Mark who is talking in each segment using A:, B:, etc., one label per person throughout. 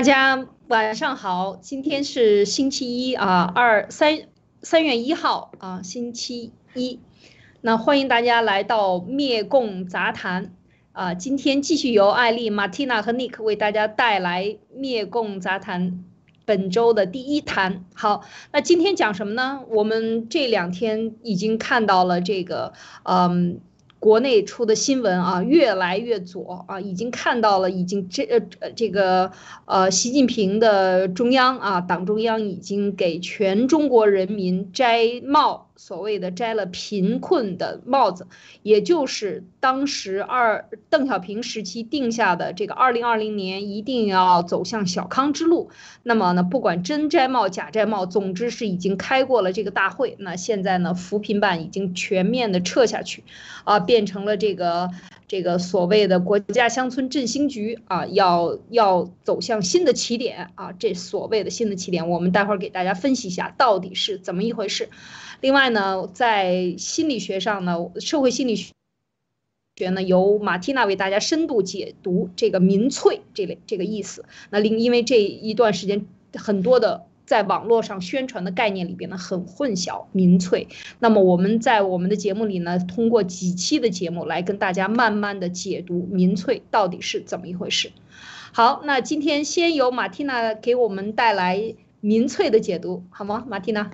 A: 大家晚上好，今天是星期一啊，二三三月一号啊，星期一。那欢迎大家来到灭共杂谈啊，今天继续由艾丽、马蒂娜和尼克为大家带来灭共杂谈本周的第一谈。好，那今天讲什么呢？我们这两天已经看到了这个，嗯。国内出的新闻啊，越来越左啊，已经看到了，已经这呃这个呃，习近平的中央啊，党中央已经给全中国人民摘帽。所谓的摘了贫困的帽子，也就是当时二邓小平时期定下的这个二零二零年一定要走向小康之路。那么呢，不管真摘帽假摘帽，总之是已经开过了这个大会。那现在呢，扶贫办已经全面的撤下去，啊，变成了这个这个所谓的国家乡村振兴局啊，要要走向新的起点啊。这所谓的新的起点，我们待会儿给大家分析一下到底是怎么一回事。另外呢，在心理学上呢，社会心理学学呢，由马蒂娜为大家深度解读这个民粹这类这个意思。那另因为这一段时间很多的在网络上宣传的概念里边呢很混淆民粹，那么我们在我们的节目里呢，通过几期的节目来跟大家慢慢的解读民粹到底是怎么一回事。好，那今天先由马蒂娜给我们带来民粹的解读，好吗？马蒂娜。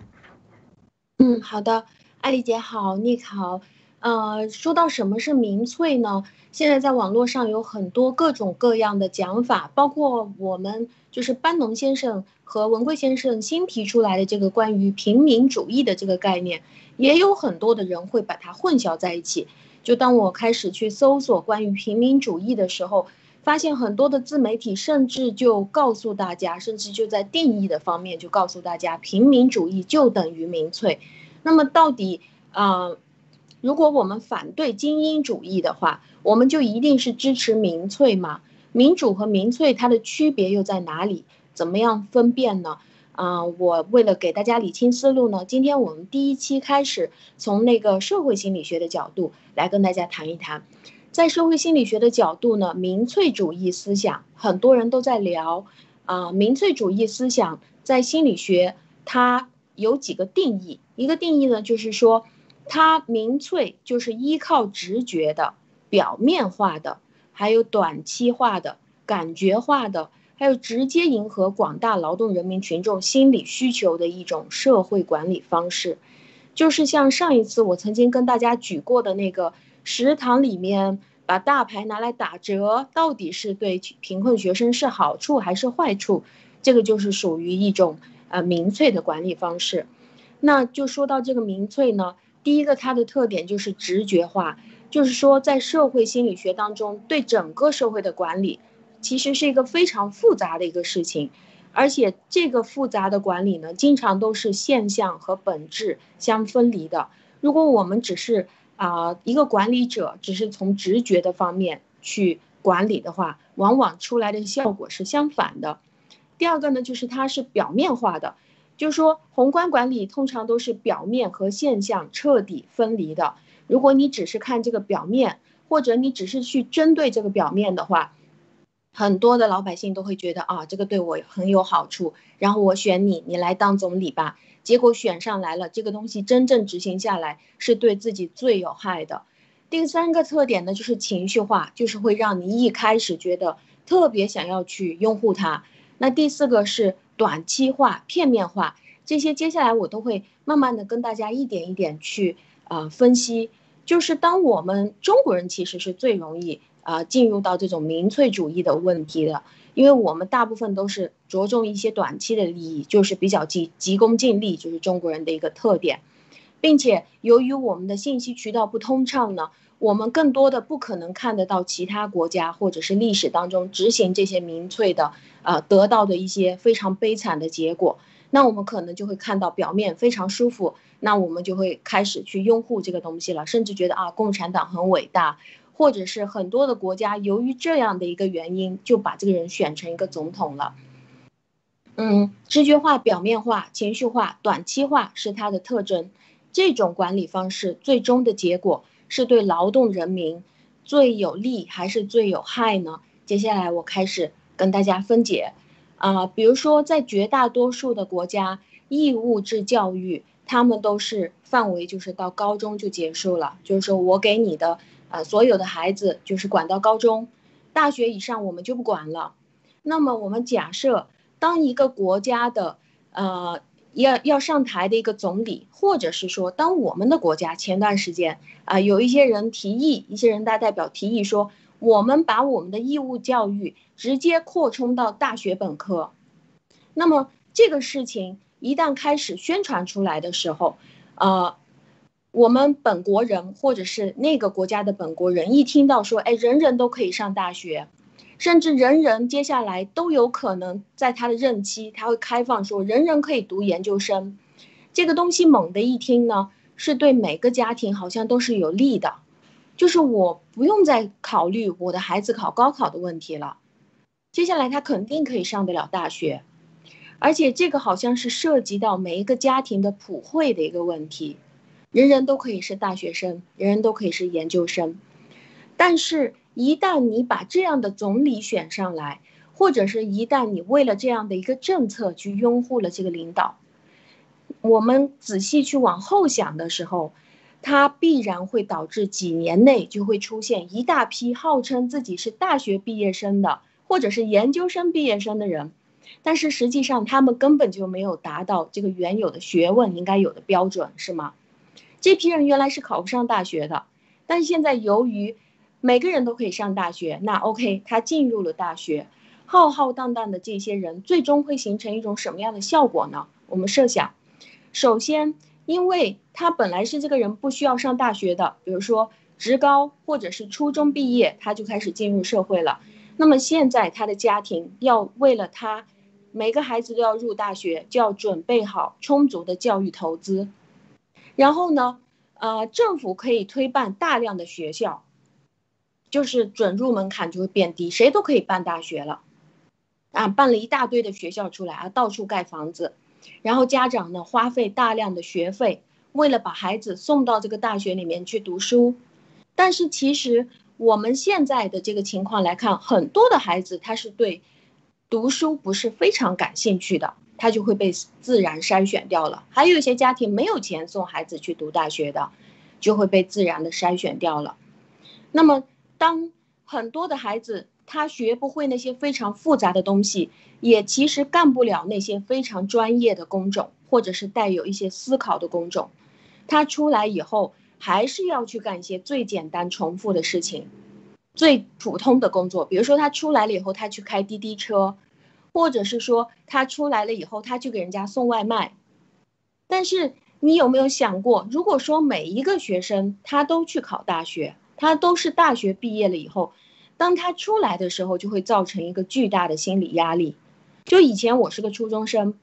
B: 嗯，好的，艾丽姐好，尼克好。呃，说到什么是民粹呢？现在在网络上有很多各种各样的讲法，包括我们就是班农先生和文贵先生新提出来的这个关于平民主义的这个概念，也有很多的人会把它混淆在一起。就当我开始去搜索关于平民主义的时候，发现很多的自媒体甚至就告诉大家，甚至就在定义的方面就告诉大家，平民主义就等于民粹。那么到底啊，如果我们反对精英主义的话，我们就一定是支持民粹吗？民主和民粹它的区别又在哪里？怎么样分辨呢？啊，我为了给大家理清思路呢，今天我们第一期开始从那个社会心理学的角度来跟大家谈一谈。在社会心理学的角度呢，民粹主义思想很多人都在聊啊。民粹主义思想在心理学它有几个定义，一个定义呢就是说，它民粹就是依靠直觉的、表面化的、还有短期化的、感觉化的，还有直接迎合广大劳动人民群众心理需求的一种社会管理方式，就是像上一次我曾经跟大家举过的那个。食堂里面把大牌拿来打折，到底是对贫困学生是好处还是坏处？这个就是属于一种呃民粹的管理方式。那就说到这个民粹呢，第一个它的特点就是直觉化，就是说在社会心理学当中，对整个社会的管理其实是一个非常复杂的一个事情，而且这个复杂的管理呢，经常都是现象和本质相分离的。如果我们只是啊，一个管理者只是从直觉的方面去管理的话，往往出来的效果是相反的。第二个呢，就是它是表面化的，就是说宏观管理通常都是表面和现象彻底分离的。如果你只是看这个表面，或者你只是去针对这个表面的话，很多的老百姓都会觉得啊，这个对我很有好处，然后我选你，你来当总理吧。结果选上来了，这个东西真正执行下来是对自己最有害的。第三个特点呢，就是情绪化，就是会让你一开始觉得特别想要去拥护它。那第四个是短期化、片面化，这些接下来我都会慢慢的跟大家一点一点去啊分析。就是当我们中国人其实是最容易啊进入到这种民粹主义的问题的。因为我们大部分都是着重一些短期的利益，就是比较急急功近利，就是中国人的一个特点，并且由于我们的信息渠道不通畅呢，我们更多的不可能看得到其他国家或者是历史当中执行这些民粹的，呃，得到的一些非常悲惨的结果，那我们可能就会看到表面非常舒服，那我们就会开始去拥护这个东西了，甚至觉得啊，共产党很伟大。或者是很多的国家，由于这样的一个原因，就把这个人选成一个总统了。嗯，直觉化、表面化、情绪化、短期化是它的特征。这种管理方式最终的结果是对劳动人民最有利还是最有害呢？接下来我开始跟大家分解。啊，比如说在绝大多数的国家，义务制教育，他们都是范围就是到高中就结束了，就是说我给你的呃所有的孩子就是管到高中，大学以上我们就不管了。那么我们假设，当一个国家的呃要要上台的一个总理，或者是说，当我们的国家前段时间啊有一些人提议，一些人大代表提议说，我们把我们的义务教育直接扩充到大学本科，那么这个事情一旦开始宣传出来的时候，呃，我们本国人或者是那个国家的本国人一听到说，哎，人人都可以上大学。甚至人人接下来都有可能在他的任期，他会开放说人人可以读研究生，这个东西猛的一听呢，是对每个家庭好像都是有利的，就是我不用再考虑我的孩子考高考的问题了，接下来他肯定可以上得了大学，而且这个好像是涉及到每一个家庭的普惠的一个问题，人人都可以是大学生，人人都可以是研究生，但是。一旦你把这样的总理选上来，或者是一旦你为了这样的一个政策去拥护了这个领导，我们仔细去往后想的时候，它必然会导致几年内就会出现一大批号称自己是大学毕业生的，或者是研究生毕业生的人，但是实际上他们根本就没有达到这个原有的学问应该有的标准，是吗？这批人原来是考不上大学的，但现在由于每个人都可以上大学，那 OK，他进入了大学，浩浩荡荡的这些人，最终会形成一种什么样的效果呢？我们设想，首先，因为他本来是这个人不需要上大学的，比如说职高或者是初中毕业，他就开始进入社会了。那么现在他的家庭要为了他，每个孩子都要入大学，就要准备好充足的教育投资。然后呢，呃，政府可以推办大量的学校。就是准入门槛就会变低，谁都可以办大学了，啊，办了一大堆的学校出来啊，到处盖房子，然后家长呢花费大量的学费，为了把孩子送到这个大学里面去读书。但是其实我们现在的这个情况来看，很多的孩子他是对读书不是非常感兴趣的，他就会被自然筛选掉了。还有一些家庭没有钱送孩子去读大学的，就会被自然的筛选掉了。那么。当很多的孩子他学不会那些非常复杂的东西，也其实干不了那些非常专业的工种，或者是带有一些思考的工种，他出来以后还是要去干一些最简单重复的事情，最普通的工作。比如说他出来了以后，他去开滴滴车，或者是说他出来了以后，他去给人家送外卖。但是你有没有想过，如果说每一个学生他都去考大学？他都是大学毕业了以后，当他出来的时候，就会造成一个巨大的心理压力。就以前我是个初中生，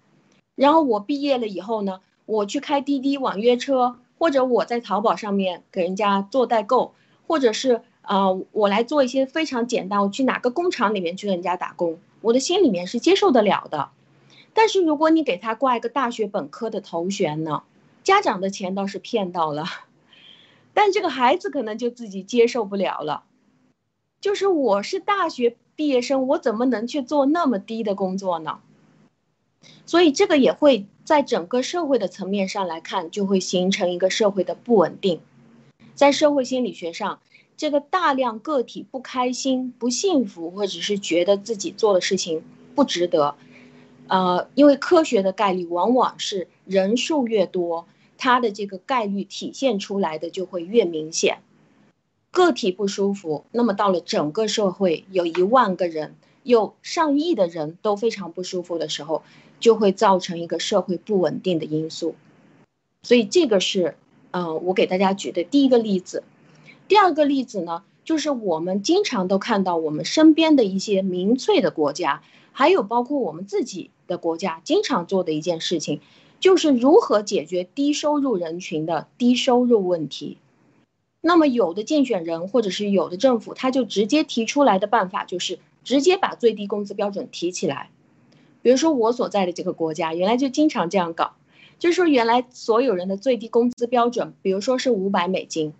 B: 然后我毕业了以后呢，我去开滴滴网约车，或者我在淘宝上面给人家做代购，或者是啊，我来做一些非常简单，我去哪个工厂里面去给人家打工，我的心里面是接受得了的。但是如果你给他挂一个大学本科的头衔呢，家长的钱倒是骗到了。但这个孩子可能就自己接受不了了，就是我是大学毕业生，我怎么能去做那么低的工作呢？所以这个也会在整个社会的层面上来看，就会形成一个社会的不稳定。在社会心理学上，这个大量个体不开心、不幸福，或者是觉得自己做的事情不值得，呃，因为科学的概率往往是人数越多。它的这个概率体现出来的就会越明显，个体不舒服，那么到了整个社会有一万个人，有上亿的人都非常不舒服的时候，就会造成一个社会不稳定的因素。所以这个是，呃，我给大家举的第一个例子。第二个例子呢，就是我们经常都看到我们身边的一些民粹的国家，还有包括我们自己的国家，经常做的一件事情。就是如何解决低收入人群的低收入问题。那么有的竞选人或者是有的政府，他就直接提出来的办法就是直接把最低工资标准提起来。比如说我所在的这个国家，原来就经常这样搞，就是说原来所有人的最低工资标准，比如说是五百美金，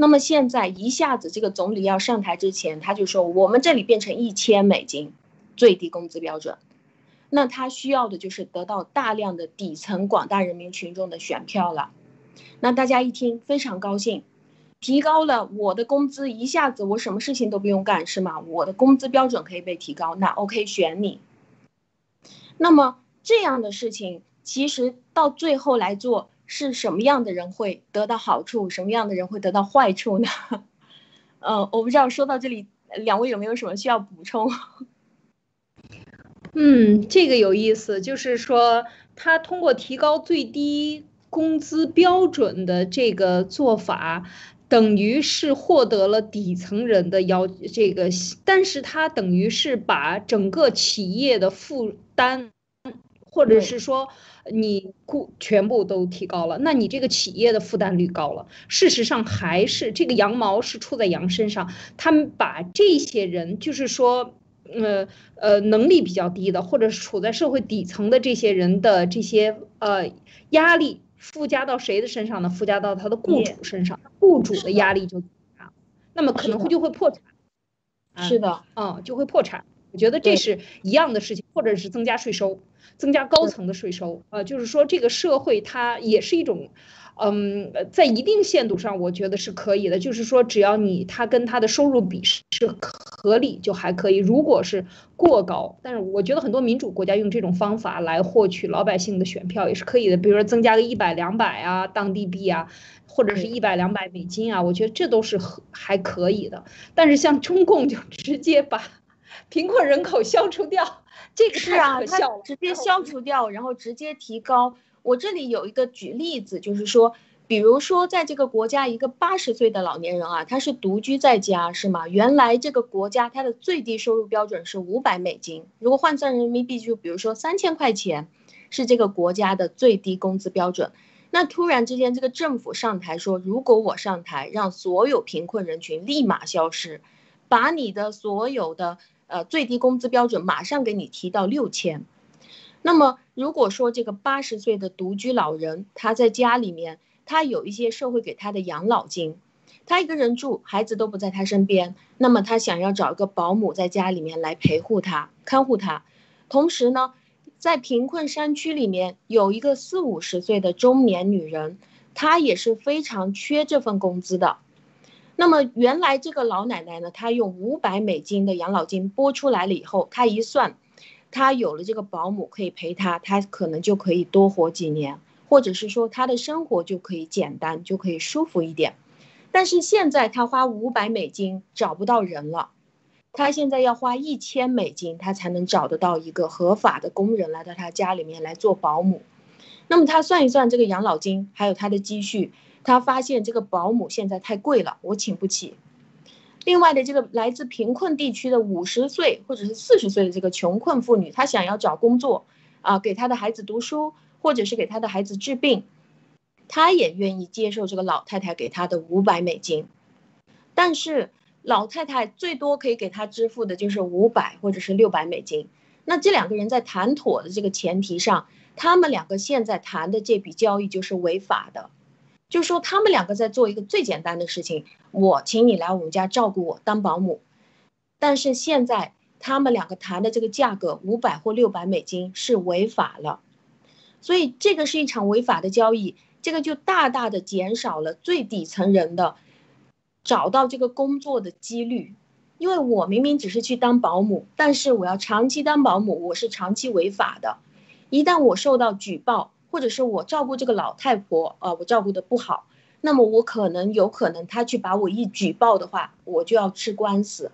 B: 那么现在一下子这个总理要上台之前，他就说我们这里变成一千美金最低工资标准。那他需要的就是得到大量的底层广大人民群众的选票了。那大家一听非常高兴，提高了我的工资，一下子我什么事情都不用干，是吗？我的工资标准可以被提高，那 OK 选你。那么这样的事情，其实到最后来做，是什么样的人会得到好处，什么样的人会得到坏处呢？呃，我不知道说到这里，两位有没有什么需要补充？
A: 嗯，这个有意思，就是说他通过提高最低工资标准的这个做法，等于是获得了底层人的要这个，但是他等于是把整个企业的负担，或者是说你雇全部都提高了，那你这个企业的负担率高了。事实上还是这个羊毛是出在羊身上，他们把这些人就是说。呃呃，能力比较低的，或者是处在社会底层的这些人的这些呃压力附加到谁的身上呢？附加到他的雇主身上，雇主的压力就大，那么可能会就会破产。
B: 是的，
A: 嗯，就会破产。我觉得这是一样的事情，或者是增加税收，增加高层的税收。呃，就是说这个社会它也是一种。嗯，在一定限度上，我觉得是可以的。就是说，只要你他跟他的收入比是合理，就还可以。如果是过高，但是我觉得很多民主国家用这种方法来获取老百姓的选票也是可以的。比如说增加个一百两百啊，当地币啊，或者是一百两百美金啊，我觉得这都是还可以的。但是像中共就直接把 贫困人口消除掉，这个是啊，它。
B: 直接消除掉，然后直接提高。我这里有一个举例子，就是说，比如说，在这个国家，一个八十岁的老年人啊，他是独居在家，是吗？原来这个国家它的最低收入标准是五百美金，如果换算人民币，就比如说三千块钱，是这个国家的最低工资标准。那突然之间，这个政府上台说，如果我上台，让所有贫困人群立马消失，把你的所有的呃最低工资标准马上给你提到六千。那么，如果说这个八十岁的独居老人，他在家里面，他有一些社会给他的养老金，他一个人住，孩子都不在他身边，那么他想要找一个保姆在家里面来陪护他、看护他。同时呢，在贫困山区里面有一个四五十岁的中年女人，她也是非常缺这份工资的。那么原来这个老奶奶呢，她用五百美金的养老金拨出来了以后，她一算。她有了这个保姆可以陪她，她可能就可以多活几年，或者是说她的生活就可以简单，就可以舒服一点。但是现在她花五百美金找不到人了，她现在要花一千美金，她才能找得到一个合法的工人来到她家里面来做保姆。那么她算一算这个养老金，还有她的积蓄，他发现这个保姆现在太贵了，我请不起。另外的这个来自贫困地区的五十岁或者是四十岁的这个穷困妇女，她想要找工作，啊，给她的孩子读书，或者是给她的孩子治病，她也愿意接受这个老太太给她的五百美金，但是老太太最多可以给她支付的就是五百或者是六百美金。那这两个人在谈妥的这个前提上，他们两个现在谈的这笔交易就是违法的。就说他们两个在做一个最简单的事情，我请你来我们家照顾我当保姆，但是现在他们两个谈的这个价格五百或六百美金是违法了，所以这个是一场违法的交易，这个就大大的减少了最底层人的找到这个工作的几率，因为我明明只是去当保姆，但是我要长期当保姆，我是长期违法的，一旦我受到举报。或者是我照顾这个老太婆啊，我照顾的不好，那么我可能有可能他去把我一举报的话，我就要吃官司。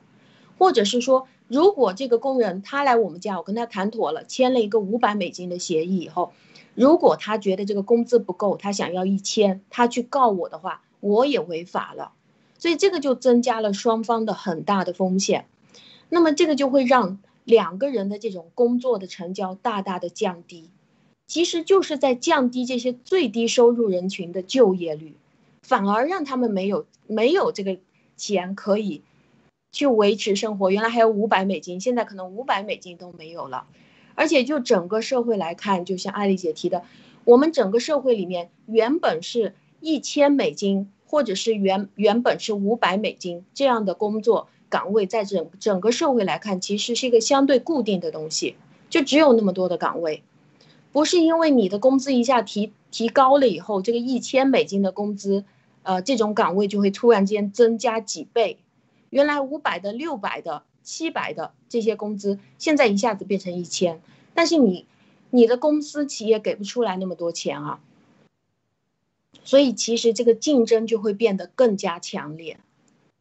B: 或者是说，如果这个工人他来我们家，我跟他谈妥了，签了一个五百美金的协议以后，如果他觉得这个工资不够，他想要一千，他去告我的话，我也违法了。所以这个就增加了双方的很大的风险。那么这个就会让两个人的这种工作的成交大大的降低。其实就是在降低这些最低收入人群的就业率，反而让他们没有没有这个钱可以去维持生活。原来还有五百美金，现在可能五百美金都没有了。而且就整个社会来看，就像艾丽姐提的，我们整个社会里面原本是一千美金，或者是原原本是五百美金这样的工作岗位，在整整个社会来看，其实是一个相对固定的东西。就只有那么多的岗位，不是因为你的工资一下提提高了以后，这个一千美金的工资，呃，这种岗位就会突然间增加几倍，原来五百的、六百的、七百的这些工资，现在一下子变成一千，但是你你的公司企业给不出来那么多钱啊，所以其实这个竞争就会变得更加强烈。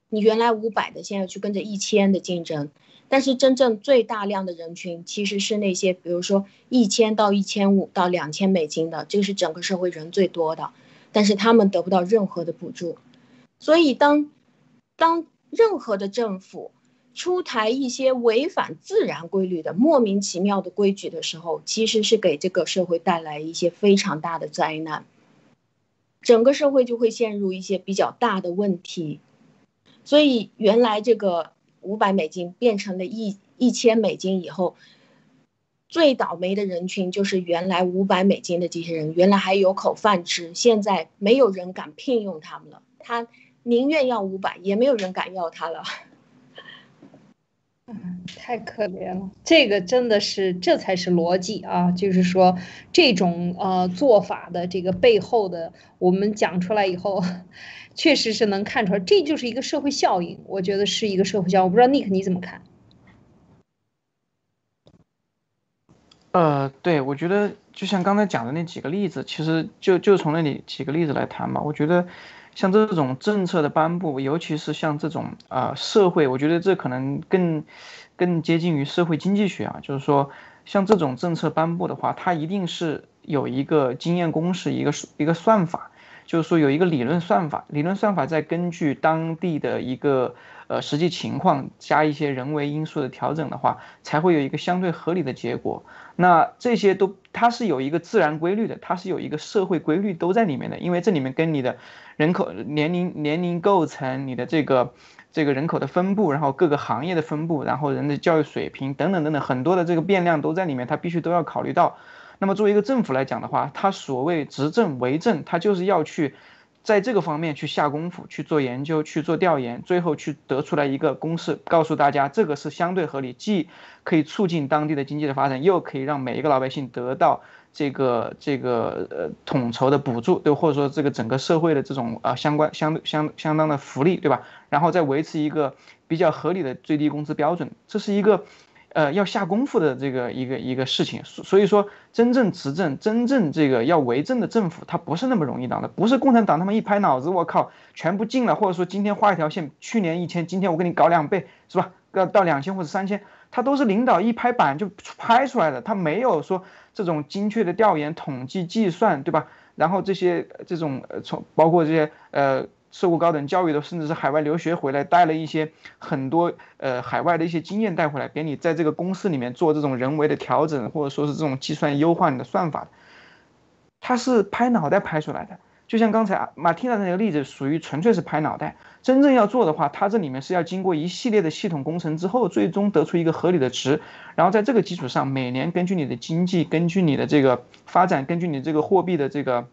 B: 你原来五百的，现在去跟着一千的竞争，但是真正最大量的人群其实是那些，比如说一千到一千五到两千美金的，这个是整个社会人最多的，但是他们得不到任何的补助。所以当当任何的政府出台一些违反自然规律的莫名其妙的规矩的时候，其实是给这个社会带来一些非常大的灾难，整个社会就会陷入一些比较大的问题。所以原来这个五百美金变成了一一千美金以后，最倒霉的人群就是原来五百美金的这些人，原来还有口饭吃，现在没有人敢聘用他们了。他宁愿要五百，也没有人敢要他了。
A: 嗯，太可怜了，这个真的是，这才是逻辑啊！就是说，这种呃做法的这个背后的，我们讲出来以后。确实是能看出来，这就是一个社会效应。我觉得是一个社会效应。我不知道 Nick 你怎么看？
C: 呃，对，我觉得就像刚才讲的那几个例子，其实就就从那里几个例子来谈吧。我觉得像这种政策的颁布，尤其是像这种啊社会，我觉得这可能更更接近于社会经济学啊。就是说，像这种政策颁布的话，它一定是有一个经验公式，一个一个算法。就是说有一个理论算法，理论算法在根据当地的一个呃实际情况加一些人为因素的调整的话，才会有一个相对合理的结果。那这些都它是有一个自然规律的，它是有一个社会规律都在里面的，因为这里面跟你的人口年龄年龄构成、你的这个这个人口的分布，然后各个行业的分布，然后人的教育水平等等等等很多的这个变量都在里面，它必须都要考虑到。那么作为一个政府来讲的话，它所谓执政为政，它就是要去在这个方面去下功夫，去做研究，去做调研，最后去得出来一个公式，告诉大家这个是相对合理，既可以促进当地的经济的发展，又可以让每一个老百姓得到这个这个呃统筹的补助，对，或者说这个整个社会的这种啊相关相相相当的福利，对吧？然后再维持一个比较合理的最低工资标准，这是一个。呃，要下功夫的这个一个一个事情，所所以说真正执政、真正这个要为政的政府，它不是那么容易当的，不是共产党他们一拍脑子，我靠，全部进了，或者说今天画一条线，去年一千，今天我给你搞两倍，是吧？要到两千或者三千，他都是领导一拍板就拍出来的，他没有说这种精确的调研、统计、计算，对吧？然后这些这种呃，从包括这些呃。受过高等教育的，甚至是海外留学回来，带了一些很多呃海外的一些经验带回来，给你在这个公司里面做这种人为的调整，或者说是这种计算优化你的算法，它是拍脑袋拍出来的。就像刚才马蒂娜的那个例子，属于纯粹是拍脑袋。真正要做的话，它这里面是要经过一系列的系统工程之后，最终得出一个合理的值，然后在这个基础上，每年根据你的经济，根据你的这个发展，根据你这个货币的这个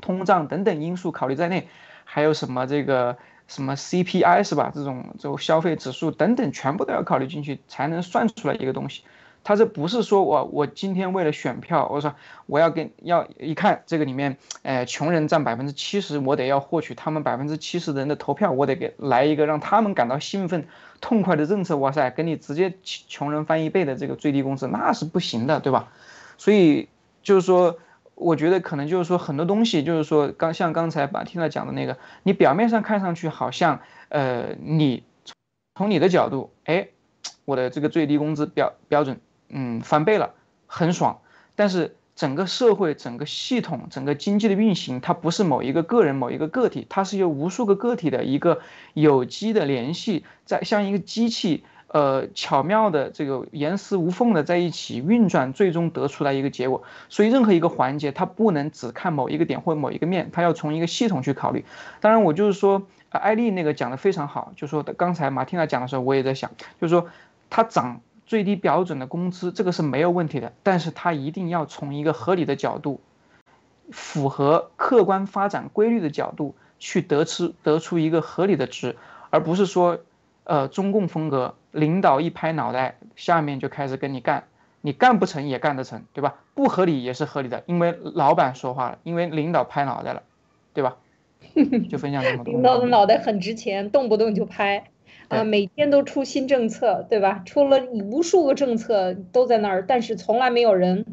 C: 通胀等等因素考虑在内。还有什么这个什么 CPI 是吧？这种这种消费指数等等，全部都要考虑进去，才能算出来一个东西。他这不是说我我今天为了选票，我说我要跟要一看这个里面，呃，穷人占百分之七十，我得要获取他们百分之七十的人的投票，我得给来一个让他们感到兴奋痛快的政策。哇塞，给你直接穷人翻一倍的这个最低工资，那是不行的，对吧？所以就是说。我觉得可能就是说很多东西，就是说刚像刚才把听到讲的那个，你表面上看上去好像，呃，你从你的角度，哎，我的这个最低工资标标准，嗯，翻倍了，很爽。但是整个社会、整个系统、整个经济的运行，它不是某一个个人、某一个个体，它是由无数个个体的一个有机的联系，在像一个机器。呃，巧妙的这个严丝无缝的在一起运转，最终得出来一个结果。所以任何一个环节，它不能只看某一个点或某一个面，它要从一个系统去考虑。当然，我就是说，艾丽那个讲的非常好，就说刚才马蒂娜讲的时候，我也在想，就是说，它涨最低标准的工资，这个是没有问题的，但是它一定要从一个合理的角度，符合客观发展规律的角度去得出得出一个合理的值，而不是说。呃，中共风格，领导一拍脑袋，下面就开始跟你干，你干不成也干得成，对吧？不合理也是合理的，因为老板说话了，因为领导拍脑袋了，对吧？就分享这么多。
A: 领导的脑袋很值钱，动不动就拍，啊，每天都出新政策，对吧？出了无数个政策都在那儿，但是从来没有人。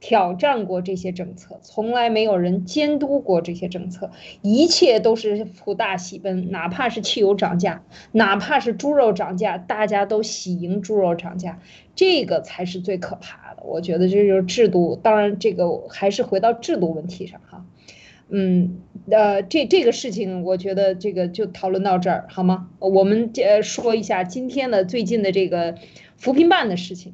A: 挑战过这些政策，从来没有人监督过这些政策，一切都是普大喜奔，哪怕是汽油涨价，哪怕是猪肉涨价，大家都喜迎猪肉涨价，这个才是最可怕的。我觉得这就是制度，当然这个还是回到制度问题上哈。嗯，呃，这这个事情，我觉得这个就讨论到这儿好吗？我们呃说一下今天的最近的这个扶贫办的事情。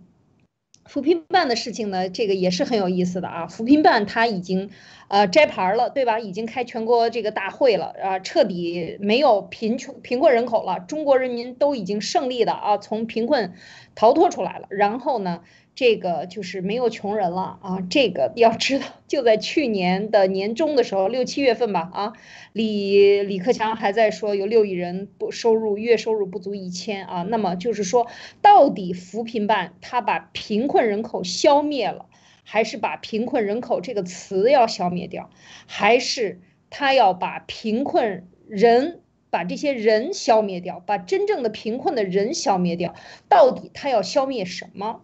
A: 扶贫办的事情呢，这个也是很有意思的啊。扶贫办他已经，呃，摘牌了，对吧？已经开全国这个大会了啊，彻底没有贫穷贫困人口了，中国人民都已经胜利的啊，从贫困逃脱出来了。然后呢？这个就是没有穷人了啊！这个要知道，就在去年的年中的时候，六七月份吧，啊，李李克强还在说有六亿人不收入月收入不足一千啊。那么就是说，到底扶贫办他把贫困人口消灭了，还是把贫困人口这个词要消灭掉，还是他要把贫困人把这些人消灭掉，把真正的贫困的人消灭掉？到底他要消灭什么？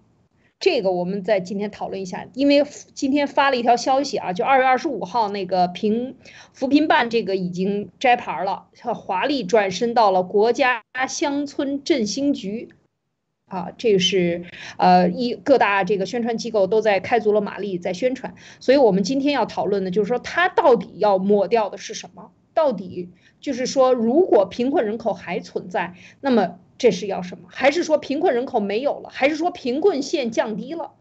A: 这个我们在今天讨论一下，因为今天发了一条消息啊，就二月二十五号那个贫扶贫办这个已经摘牌了，华丽转身到了国家乡村振兴局，啊，这是呃一各大这个宣传机构都在开足了马力在宣传，所以我们今天要讨论的就是说它到底要抹掉的是什么？到底就是说如果贫困人口还存在，那么。这是要什么？还是说贫困人口没有了？还是说贫困线降低了？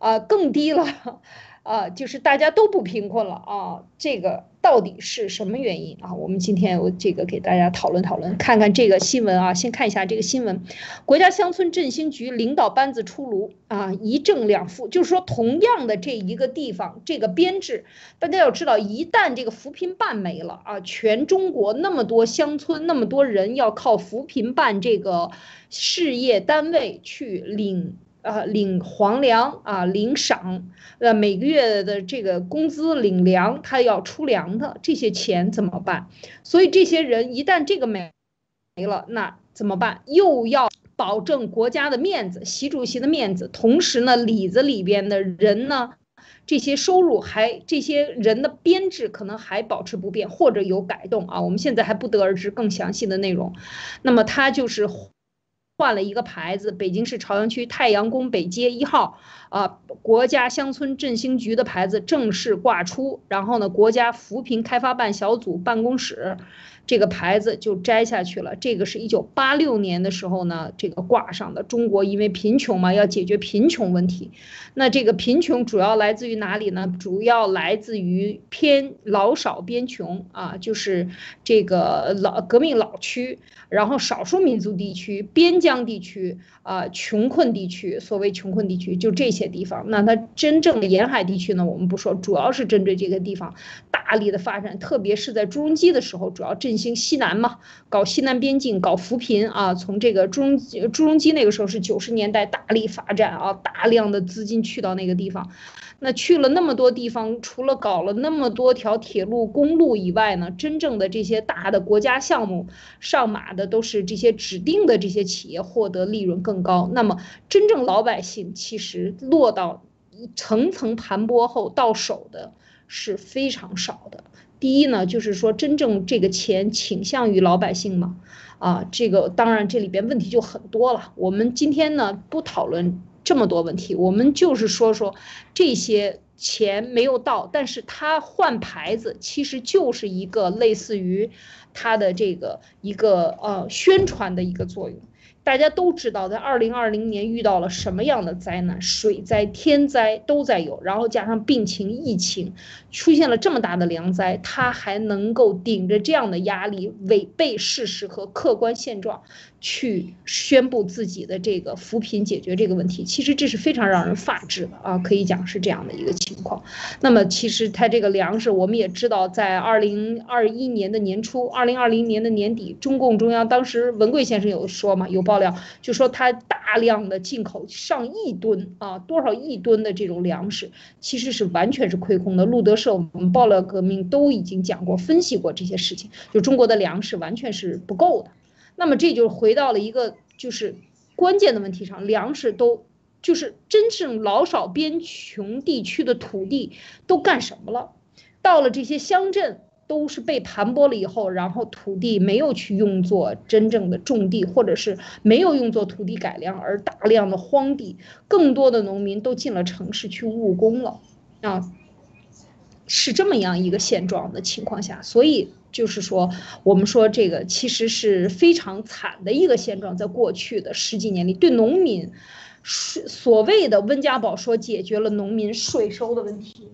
A: 啊，更低了？啊，就是大家都不贫困了啊？这个到底是什么原因啊？我们今天我这个给大家讨论讨论，看看这个新闻啊。先看一下这个新闻：国家乡村振兴局领导班子出炉啊，一正两负。就是说，同样的这一个地方，这个编制，大家要知道，一旦这个扶贫办没了啊，全中国那么多乡村，那么多人要靠扶贫办这个事业单位去领。呃，领皇粮啊，领赏，呃，每个月的这个工资领粮，他要出粮的这些钱怎么办？所以这些人一旦这个没没了，那怎么办？又要保证国家的面子，习主席的面子，同时呢，里子里边的人呢，这些收入还这些人的编制可能还保持不变，或者有改动啊，我们现在还不得而知更详细的内容。那么他就是。换了一个牌子，北京市朝阳区太阳宫北街一号，啊，国家乡村振兴局的牌子正式挂出，然后呢，国家扶贫开发办小组办公室。这个牌子就摘下去了。这个是一九八六年的时候呢，这个挂上的。中国因为贫穷嘛，要解决贫穷问题。那这个贫穷主要来自于哪里呢？主要来自于偏老少边穷啊，就是这个老革命老区，然后少数民族地区、边疆地区啊，穷困地区。所谓穷困地区，就这些些地方。那它真正的沿海地区呢，我们不说，主要是针对这个地方大力的发展，特别是在朱镕基的时候，主要振。兴西南嘛，搞西南边境，搞扶贫啊。从这个朱镕朱镕基那个时候是九十年代大力发展啊，大量的资金去到那个地方。那去了那么多地方，除了搞了那么多条铁路、公路以外呢，真正的这些大的国家项目上马的都是这些指定的这些企业，获得利润更高。那么真正老百姓其实落到层层盘剥后到手的是非常少的。第一呢，就是说真正这个钱倾向于老百姓嘛，啊，这个当然这里边问题就很多了。我们今天呢不讨论这么多问题，我们就是说说这些钱没有到，但是它换牌子其实就是一个类似于它的这个一个呃宣传的一个作用。大家都知道，在二零二零年遇到了什么样的灾难，水灾、天灾都在有，然后加上病情、疫情，出现了这么大的良灾，他还能够顶着这样的压力，违背事实和客观现状。去宣布自己的这个扶贫解决这个问题，其实这是非常让人发指的啊，可以讲是这样的一个情况。那么其实它这个粮食，我们也知道，在二零二一年的年初，二零二零年的年底，中共中央当时文贵先生有说嘛，有爆料就说他大量的进口上亿吨啊，多少亿吨的这种粮食，其实是完全是亏空的。路德社我们爆料革命都已经讲过、分析过这些事情，就中国的粮食完全是不够的。那么这就回到了一个就是关键的问题上，粮食都就是真正老少边穷地区的土地都干什么了？到了这些乡镇。都是被盘剥了以后，然后土地没有去用作真正的种地，或者是没有用作土地改良，而大量的荒地，更多的农民都进了城市去务工了，啊，是这么样一个现状的情况下，所以就是说，我们说这个其实是非常惨的一个现状，在过去的十几年里，对农民，税所谓的温家宝说解决了农民税收的问题。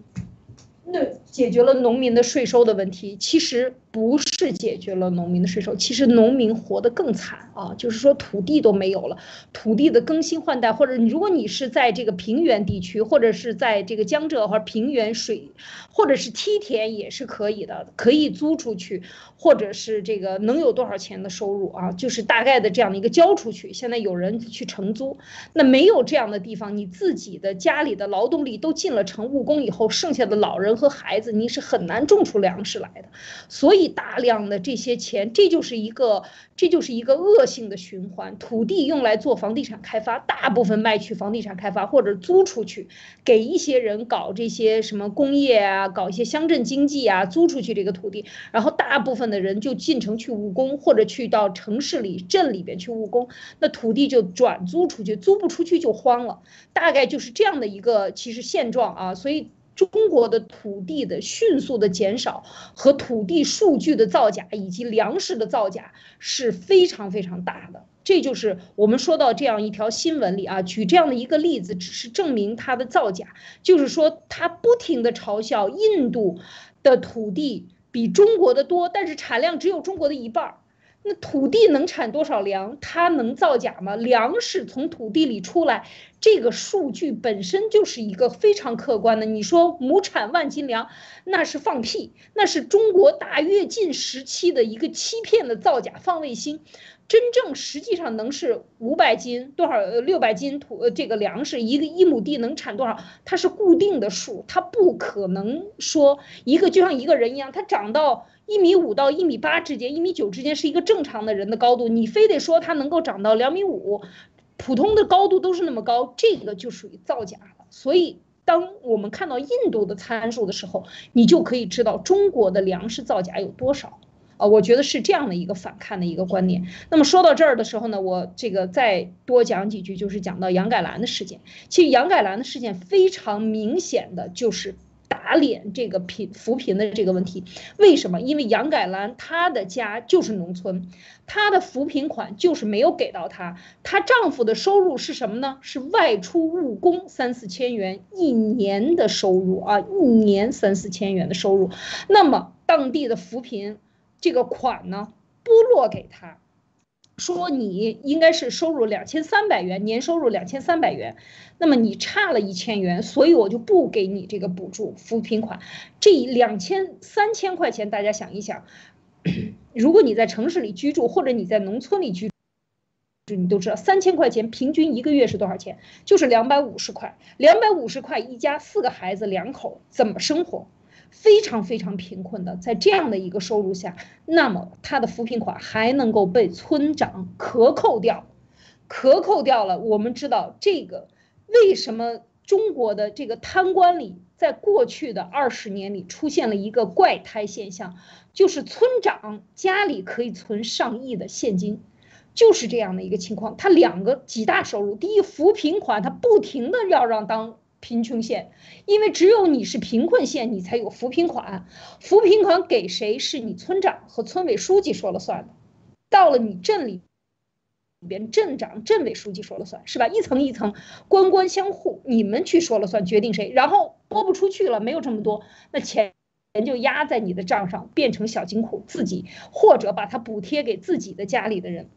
A: 那解决了农民的税收的问题，其实。不是解决了农民的税收，其实农民活得更惨啊！就是说土地都没有了，土地的更新换代，或者如果你是在这个平原地区，或者是在这个江浙或者平原水，或者是梯田也是可以的，可以租出去，或者是这个能有多少钱的收入啊？就是大概的这样的一个交出去。现在有人去承租，那没有这样的地方，你自己的家里的劳动力都进了城务工以后，剩下的老人和孩子，你是很难种出粮食来的，所以。大量的这些钱，这就是一个，这就是一个恶性的循环。土地用来做房地产开发，大部分卖去房地产开发或者租出去，给一些人搞这些什么工业啊，搞一些乡镇经济啊，租出去这个土地，然后大部分的人就进城去务工，或者去到城市里、镇里边去务工，那土地就转租出去，租不出去就荒了，大概就是这样的一个其实现状啊，所以。中国的土地的迅速的减少和土地数据的造假以及粮食的造假是非常非常大的。这就是我们说到这样一条新闻里啊，举这样的一个例子，只是证明它的造假。就是说，他不停的嘲笑印度的土地比中国的多，但是产量只有中国的一半儿。那土地能产多少粮？它能造假吗？粮食从土地里出来，这个数据本身就是一个非常客观的。你说亩产万斤粮，那是放屁，那是中国大跃进时期的一个欺骗的造假放卫星。真正实际上能是五百斤多少？六百斤土这个粮食一个一亩地能产多少？它是固定的数，它不可能说一个就像一个人一样，它长到。一米五到一米八之间，一米九之间是一个正常的人的高度。你非得说它能够长到两米五，普通的高度都是那么高，这个就属于造假了。所以，当我们看到印度的参数的时候，你就可以知道中国的粮食造假有多少啊！我觉得是这样的一个反看的一个观点。那么说到这儿的时候呢，我这个再多讲几句，就是讲到杨改兰的事件。其实杨改兰的事件非常明显的就是。打脸这个贫扶贫的这个问题，为什么？因为杨改兰她的家就是农村，她的扶贫款就是没有给到她。她丈夫的收入是什么呢？是外出务工三四千元一年的收入啊，一年三四千元的收入。那么当地的扶贫这个款呢，拨落给她。说你应该是收入两千三百元，年收入两千三百元，那么你差了一千元，所以我就不给你这个补助扶贫款。这两千三千块钱，大家想一想，如果你在城市里居住，或者你在农村里居住，你都知道三千块钱平均一个月是多少钱？就是两百五十块，两百五十块一家四个孩子两口怎么生活？非常非常贫困的，在这样的一个收入下，那么他的扶贫款还能够被村长克扣掉，克扣掉了。我们知道这个为什么中国的这个贪官里，在过去的二十年里出现了一个怪胎现象，就是村长家里可以存上亿的现金，就是这样的一个情况。他两个几大收入，第一扶贫款，他不停的要让当。贫穷县，因为只有你是贫困县，你才有扶贫款。扶贫款给谁，是你村长和村委书记说了算的。到了你镇里里边，镇长、镇委书记说了算，是吧？一层一层，官官相护，你们去说了算，决定谁。然后拨不出去了，没有这么多，那钱钱就压在你的账上，变成小金库，自己或者把它补贴给自己的家里的人。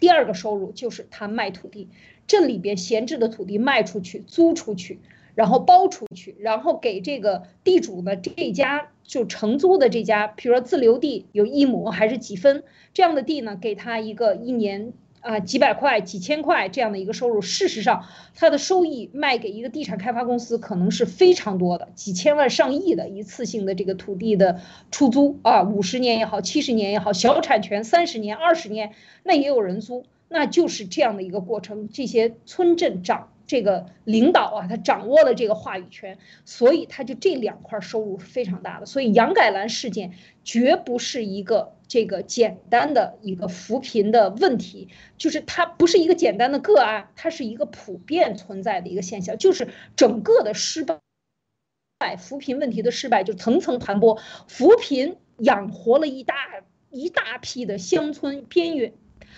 A: 第二个收入就是他卖土地，镇里边闲置的土地卖出去，租出去。然后包出去，然后给这个地主呢，这家就承租的这家，比如说自留地有一亩还是几分这样的地呢，给他一个一年啊，几百块、几千块这样的一个收入，事实上，它的收益卖给一个地产开发公司可能是非常多的，几千万、上亿的一次性的这个土地的出租啊，五十年也好，七十年也好，小产权三十年、二十年，那也有人租，那就是这样的一个过程。这些村镇长。这个领导啊，他掌握了这个话语权，所以他就这两块收入是非常大的。所以杨改兰事件绝不是一个这个简单的一个扶贫的问题，就是它不是一个简单的个案，它是一个普遍存在的一个现象，就是整个的失败，扶贫问题的失败就层层盘剥，扶贫养活了一大一大批的乡村边缘，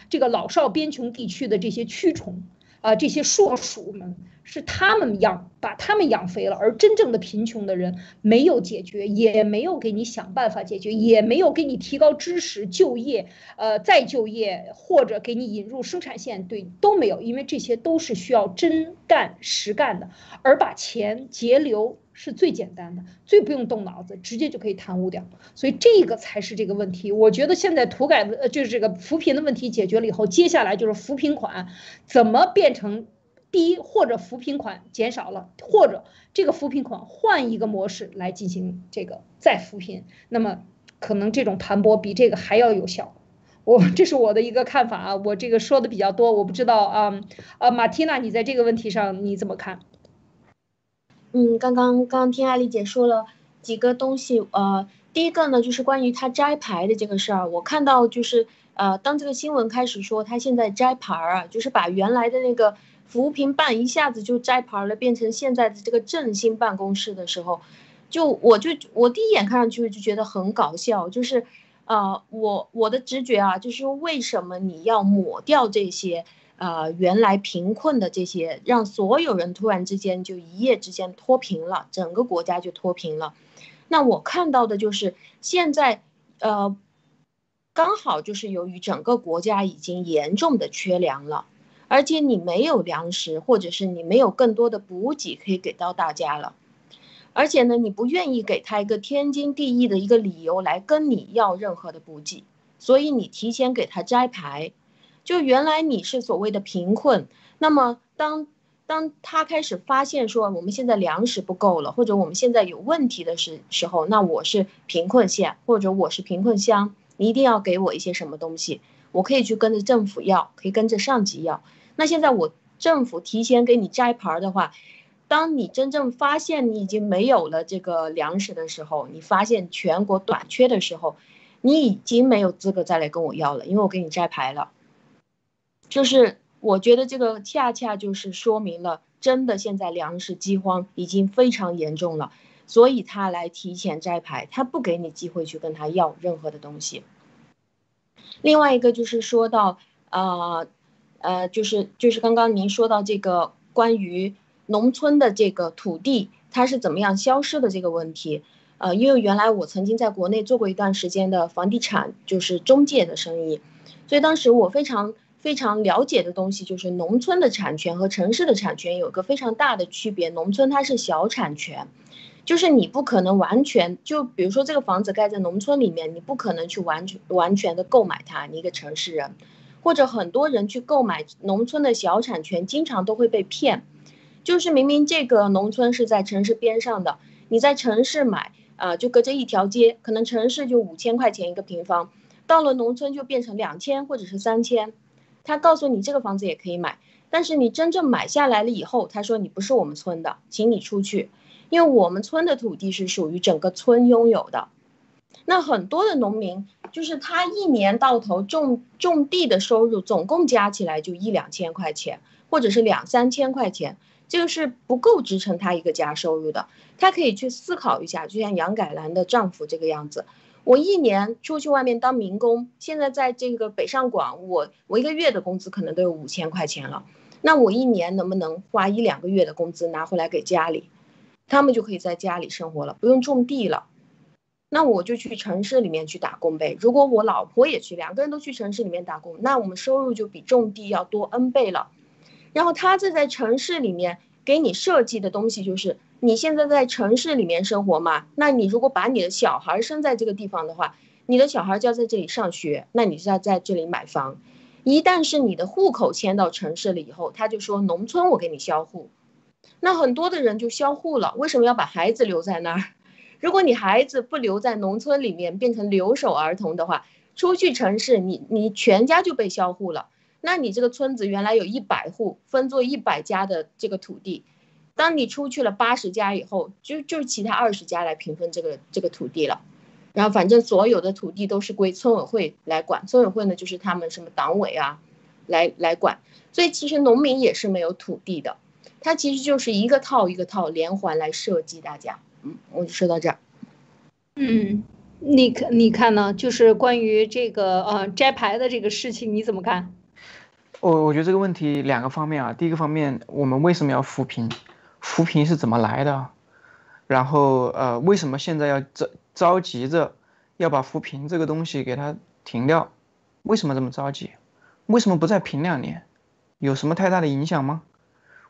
A: 这个老少边穷地区的这些蛆虫。啊，这些硕鼠们是他们养，把他们养肥了，而真正的贫穷的人没有解决，也没有给你想办法解决，也没有给你提高知识、就业，呃，再就业或者给你引入生产线，对，都没有，因为这些都是需要真干实干的，而把钱节流。是最简单的，最不用动脑子，直接就可以贪污掉。所以这个才是这个问题。我觉得现在土改的，呃，就是这个扶贫的问题解决了以后，接下来就是扶贫款怎么变成第一，或者扶贫款减少了，或者这个扶贫款换一个模式来进行这个再扶贫，那么可能这种盘剥比这个还要有效。我这是我的一个看法啊，我这个说的比较多，我不知道啊，呃，马蒂娜，你在这个问题上你怎么看？
B: 嗯，刚刚刚听艾丽姐说了几个东西，呃，第一个呢就是关于他摘牌的这个事儿，我看到就是呃，当这个新闻开始说他现在摘牌儿啊，就是把原来的那个扶贫办一下子就摘牌了，变成现在的这个振兴办公室的时候，就我就我第一眼看上去就觉得很搞笑，就是呃，我我的直觉啊，就是为什么你要抹掉这些？呃，原来贫困的这些，让所有人突然之间就一夜之间脱贫了，整个国家就脱贫了。那我看到的就是现在，呃，刚好就是由于整个国家已经严重的缺粮了，而且你没有粮食，或者是你没有更多的补给可以给到大家了，而且呢，你不愿意给他一个天经地义的一个理由来跟你要任何的补给，所以你提前给他摘牌。就原来你是所谓的贫困，那么当当他开始发现说我们现在粮食不够了，或者我们现在有问题的时时候，那我是贫困县或者我是贫困乡，你一定要给我一些什么东西，我可以去跟着政府要，可以跟着上级要。那现在我政府提前给你摘牌的话，当你真正发现你已经没有了这个粮食的时候，你发现全国短缺的时候，你已经没有资格再来跟我要了，因为我给你摘牌了。就是我觉得这个恰恰就是说明了，真的现在粮食饥荒已经非常严重了，所以他来提前摘牌，他不给你机会去跟他要任何的东西。另外一个就是说到，呃，呃，就是就是刚刚您说到这个关于农村的这个土地它是怎么样消失的这个问题，呃，因为原来我曾经在国内做过一段时间的房地产就是中介的生意，所以当时我非常。非常了解的东西就是农村的产权和城市的产权有个非常大的区别。农村它是小产权，就是你不可能完全就比如说这个房子盖在农村里面，你不可能去完全完全的购买它。你一个城市人，或者很多人去购买农村的小产权，经常都会被骗。就是明明这个农村是在城市边上的，你在城市买，呃，就隔着一条街，可能城市就五千块钱一个平方，到了农村就变成两千或者是三千。他告诉你这个房子也可以买，但是你真正买下来了以后，他说你不是我们村的，请你出去，因为我们村的土地是属于整个村拥有的。那很多的农民就是他一年到头种种地的收入，总共加起来就一两千块钱，或者是两三千块钱，这个是不够支撑他一个家收入的。他可以去思考一下，就像杨改兰的丈夫这个样子。我一年出去外面当民工，现在在这个北上广，我我一个月的工资可能都有五千块钱了。那我一年能不能花一两个月的工资拿回来给家里，他们就可以在家里生活了，不用种地了。那我就去城市里面去打工呗。如果我老婆也去，两个人都去城市里面打工，那我们收入就比种地要多 N 倍了。然后他这在城市里面给你设计的东西就是。你现在在城市里面生活嘛？那你如果把你的小孩生在这个地方的话，你的小孩就要在这里上学，那你就要在这里买房。一旦是你的户口迁到城市了以后，他就说农村我给你销户，那很多的人就销户了。为什么要把孩子留在那儿？如果你孩子不留在农村里面，变成留守儿童的话，出去城市，你你全家就被销户了。那你这个村子原来有一百户，分作一百家的这个土地，当你出去了八十家以后，就就其他二十家来平分这个这个土地了。然后反正所有的土地都是归村委会来管，村委会呢就是他们什么党委啊，来来管。所以其实农民也是没有土地的，它其实就是一个套一个套连环来设计大家。嗯，我就说到这儿。
A: 嗯，你看，你看呢？就是关于这个呃摘牌的这个事情，你怎么看？
C: 我我觉得这个问题两个方面啊。第一个方面，我们为什么要扶贫？扶贫是怎么来的？然后呃，为什么现在要着着急着要把扶贫这个东西给它停掉？为什么这么着急？为什么不再评两年？有什么太大的影响吗？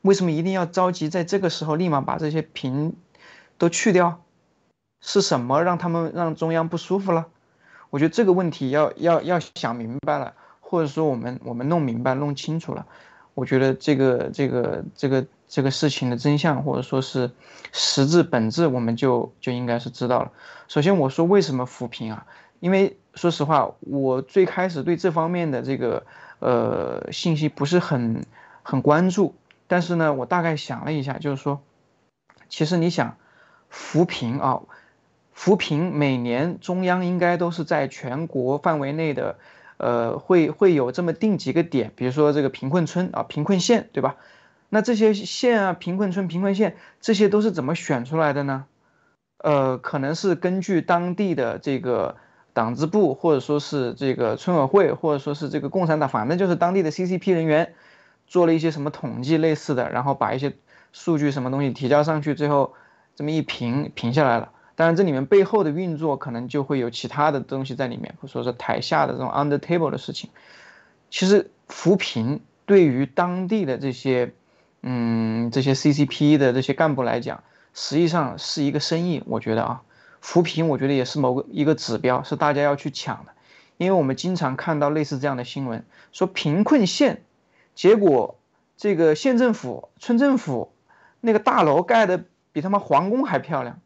C: 为什么一定要着急在这个时候立马把这些评？都去掉，是什么让他们让中央不舒服了？我觉得这个问题要要要想明白了，或者说我们我们弄明白弄清楚了，我觉得这个这个这个这个事情的真相或者说是实质本质，我们就就应该是知道了。首先我说为什么扶贫啊？因为说实话，我最开始对这方面的这个呃信息不是很很关注，但是呢，我大概想了一下，就是说，其实你想。扶贫啊，扶贫每年中央应该都是在全国范围内的，呃，会会有这么定几个点，比如说这个贫困村啊、贫困县，对吧？那这些县啊、贫困村、贫困县，这些都是怎么选出来的呢？呃，可能是根据当地的这个党支部，或者说是这个村委会，或者说是这个共产党，反正就是当地的 CCP 人员做了一些什么统计类似的，然后把一些数据什么东西提交上去，最后。这么一评评下来了，当然这里面背后的运作可能就会有其他的东西在里面，或者说是台下的这种 under table 的事情。其实扶贫对于当地的这些，嗯，这些 CCP 的这些干部来讲，实际上是一个生意。我觉得啊，扶贫我觉得也是某个一个指标，是大家要去抢的。因为我们经常看到类似这样的新闻，说贫困县，结果这个县政府、村政府那个大楼盖的。比他妈皇宫还漂亮，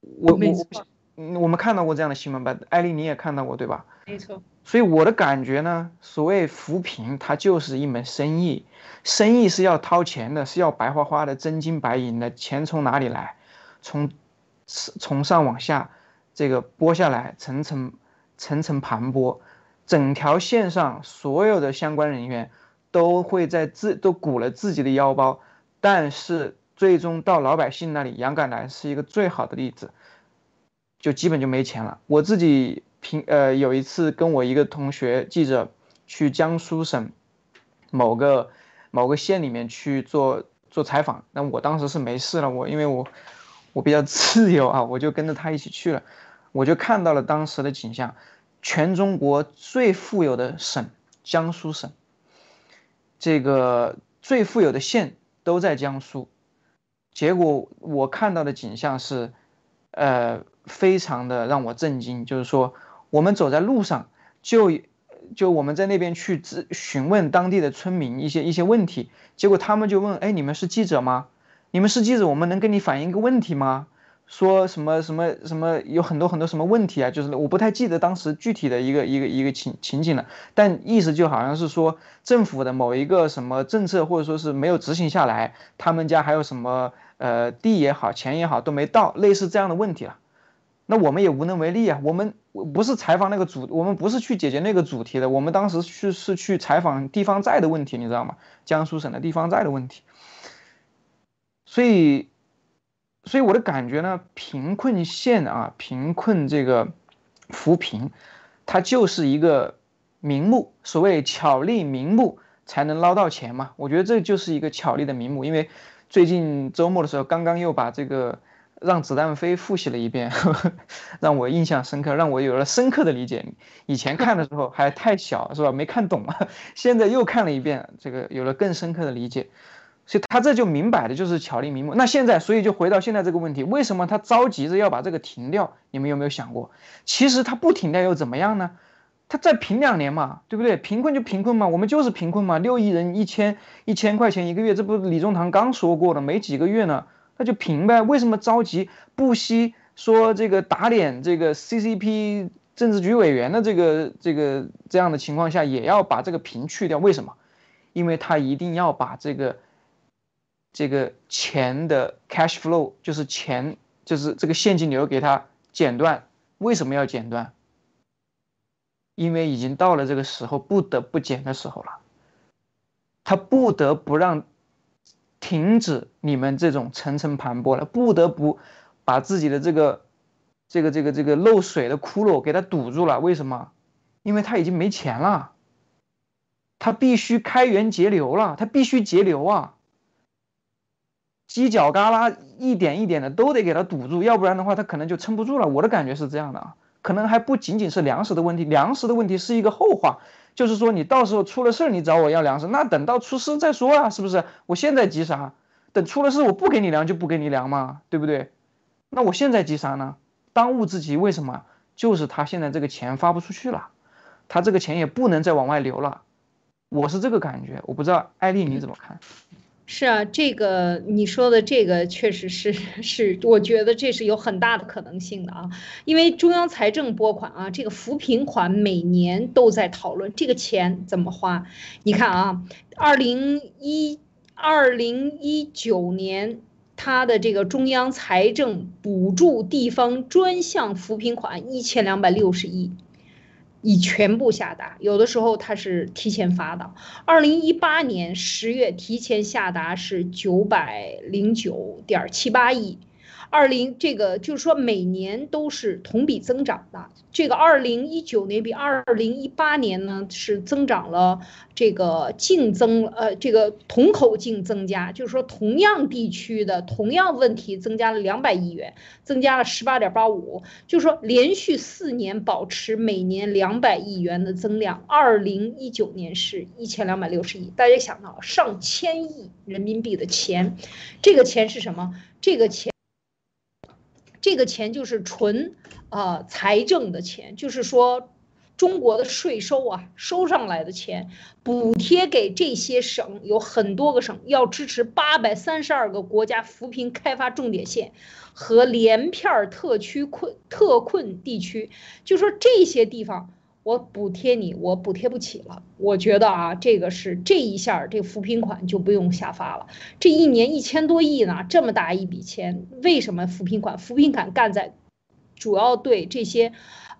C: 我我我们看到过这样的新闻吧？艾丽你也看到过对吧？
A: 没错。
C: 所以我的感觉呢，所谓扶贫，它就是一门生意，生意是要掏钱的，是要白花花的真金白银的，钱从哪里来？从从上往下，这个剥下来，层层层层盘剥，整条线上所有的相关人员都会在自都鼓了自己的腰包，但是。最终到老百姓那里，杨赶来是一个最好的例子，就基本就没钱了。我自己平呃有一次跟我一个同学记者去江苏省某个某个县里面去做做采访，那我当时是没事了，我因为我我比较 自由啊，我就跟着他一起去了，我就看到了当时的景象，全中国最富有的省江苏省，这个最富有的县都在江苏。结果我看到的景象是，呃，非常的让我震惊。就是说，我们走在路上，就就我们在那边去咨询问当地的村民一些一些问题，结果他们就问：哎，你们是记者吗？你们是记者，我们能跟你反映一个问题吗？说什么什么什么有很多很多什么问题啊？就是我不太记得当时具体的一个一个一个情情景了，但意思就好像是说政府的某一个什么政策或者说是没有执行下来，他们家还有什么呃地也好钱也好都没到，类似这样的问题了。那我们也无能为力啊，我们不是采访那个主，我们不是去解决那个主题的，我们当时去是去采访地方债的问题，你知道吗？江苏省的地方债的问题，所以。所以我的感觉呢，贫困县啊，贫困这个扶贫，它就是一个名目，所谓巧立名目才能捞到钱嘛。我觉得这就是一个巧立的名目。因为最近周末的时候，刚刚又把这个《让子弹飞》复习了一遍，让我印象深刻，让我有了深刻的理解。以前看的时候还太小，是吧？没看懂啊。现在又看了一遍，这个有了更深刻的理解。所以他这就明摆的就是巧立名目。那现在，所以就回到现在这个问题，为什么他着急着要把这个停掉？你们有没有想过，其实他不停掉又怎么样呢？他再评两年嘛，对不对？贫困就贫困嘛，我们就是贫困嘛，六亿人一千一千块钱一个月，这不李中堂刚说过了，没几个月呢，那就评呗。为什么着急不惜说这个打脸这个 CCP 政治局委员的这个这个这样的情况下，也要把这个评去掉？为什么？因为他一定要把这个这个钱的 cash flow，就是钱就是这个现金流给他剪断。为什么要剪断？因为已经到了这个时候不得不减的时候了，他不得不让停止你们这种层层盘剥了，不得不把自己的这个这个这个这个漏水的窟窿给它堵住了。为什么？因为他已经没钱了，他必须开源节流了，他必须节流啊，犄角旮旯一点一点的都得给它堵住，要不然的话它可能就撑不住了。我的感觉是这样的啊。可能还不仅仅是粮食的问题，粮食的问题是一个后话，就是说你到时候出了事儿，你找我要粮食，那等到出事再说啊，是不是？我现在急啥？等出了事我不给你粮就不给你粮嘛，对不对？那我现在急啥呢？当务之急为什么？就是他现在这个钱发不出去了，他这个钱也不能再往外流了，我是这个感觉，我不知道艾丽你怎么看？
A: 是啊，这个你说的这个确实是 是，我觉得这是有很大的可能性的啊，因为中央财政拨款啊，这个扶贫款每年都在讨论这个钱怎么花。你看啊，二零一二零一九年，它的这个中央财政补助地方专项扶贫款一千两百六十亿。已全部下达，有的时候它是提前发的。二零一八年十月提前下达是九百零九点七八亿。二零这个就是说每年都是同比增长的，这个二零一九年比二零一八年呢是增长了这个净增呃这个同口径增加，就是说同样地区的同样问题增加了两百亿元，增加了十八点八五，就是说连续四年保持每年两百亿元的增量。二零一九年是一千两百六十亿，大家想到上千亿人民币的钱，这个钱是什么？这个钱。这个钱就是纯，呃，财政的钱，就是说，中国的税收啊，收上来的钱，补贴给这些省，有很多个省要支持八百三十二个国家扶贫开发重点县和连片特区困特困地区，就说这些地方。我补贴你，我补贴不起了。我觉得啊，这个是这一下，这扶贫款就不用下发了。这一年一千多亿呢，这么大一笔钱，为什么扶贫款？扶贫款干在，主要对这些。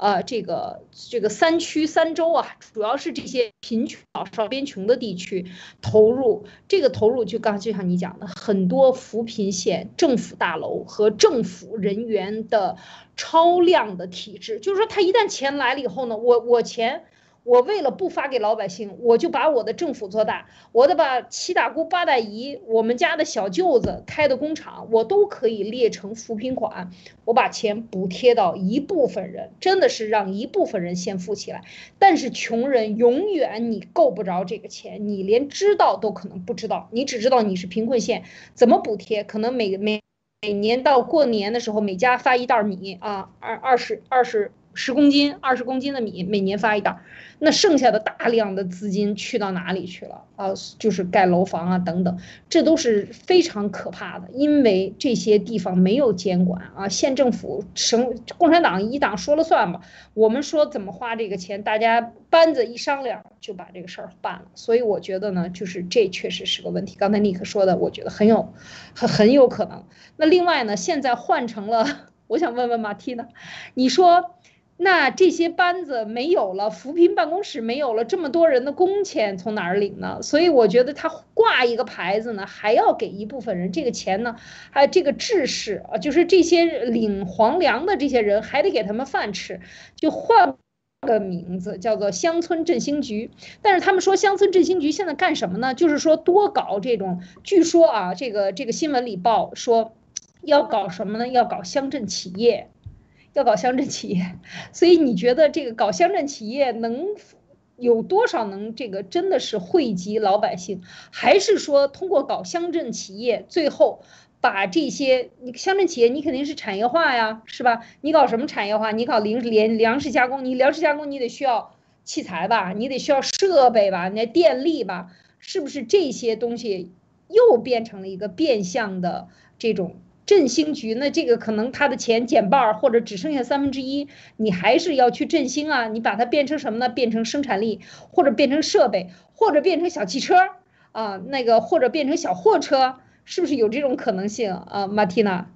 A: 呃，这个这个三区三州啊，主要是这些贫穷、老少边穷的地区投入。这个投入就刚就像你讲的，很多扶贫县政府大楼和政府人员的超量的体制，就是说，他一旦钱来了以后呢，我我钱。我为了不发给老百姓，我就把我的政府做大，我得把七大姑八大姨、我们家的小舅子开的工厂，我都可以列成扶贫款，我把钱补贴到一部分人，真的是让一部分人先富起来。但是穷人永远你够不着这个钱，你连知道都可能不知道，你只知道你是贫困县，怎么补贴？可能每每每年到过年的时候，每家发一袋米啊，二二十二十。十公斤、二十公斤的米，每年发一袋，那剩下的大量的资金去到哪里去了啊？就是盖楼房啊等等，这都是非常可怕的，因为这些地方没有监管啊，县政府、省共产党一党说了算吧？我们说怎么花这个钱，大家班子一商量就把这个事儿办了。所以我觉得呢，就是这确实是个问题。刚才尼克说的，我觉得很有很很有可能。那另外呢，现在换成了，我想问问马蒂呢，你说？那这些班子没有了，扶贫办公室没有了，这么多人的工钱从哪儿领呢？所以我觉得他挂一个牌子呢，还要给一部分人这个钱呢，还有这个志士啊，就是这些领皇粮的这些人还得给他们饭吃，就换个名字叫做乡村振兴局。但是他们说乡村振兴局现在干什么呢？就是说多搞这种，据说啊，这个这个新闻里报说要搞什么呢？要搞乡镇企业。要搞乡镇企业，所以你觉得这个搞乡镇企业能有多少能这个真的是惠及老百姓，还是说通过搞乡镇企业，最后把这些你乡镇企业你肯定是产业化呀，是吧？你搞什么产业化？你搞零粮粮食加工，你粮食加工你得需要器材吧，你得需要设备吧，那电力吧，是不是这些东西又变成了一个变相的这种振兴局？那这个可能他的钱减半或者只剩下三分之一，你还是要去振兴啊？你把它变成什么呢？变成生产力，或者变成设备，或者变成小汽车啊，那个或者变成小货车，是不是有这种可能性啊？马蒂娜？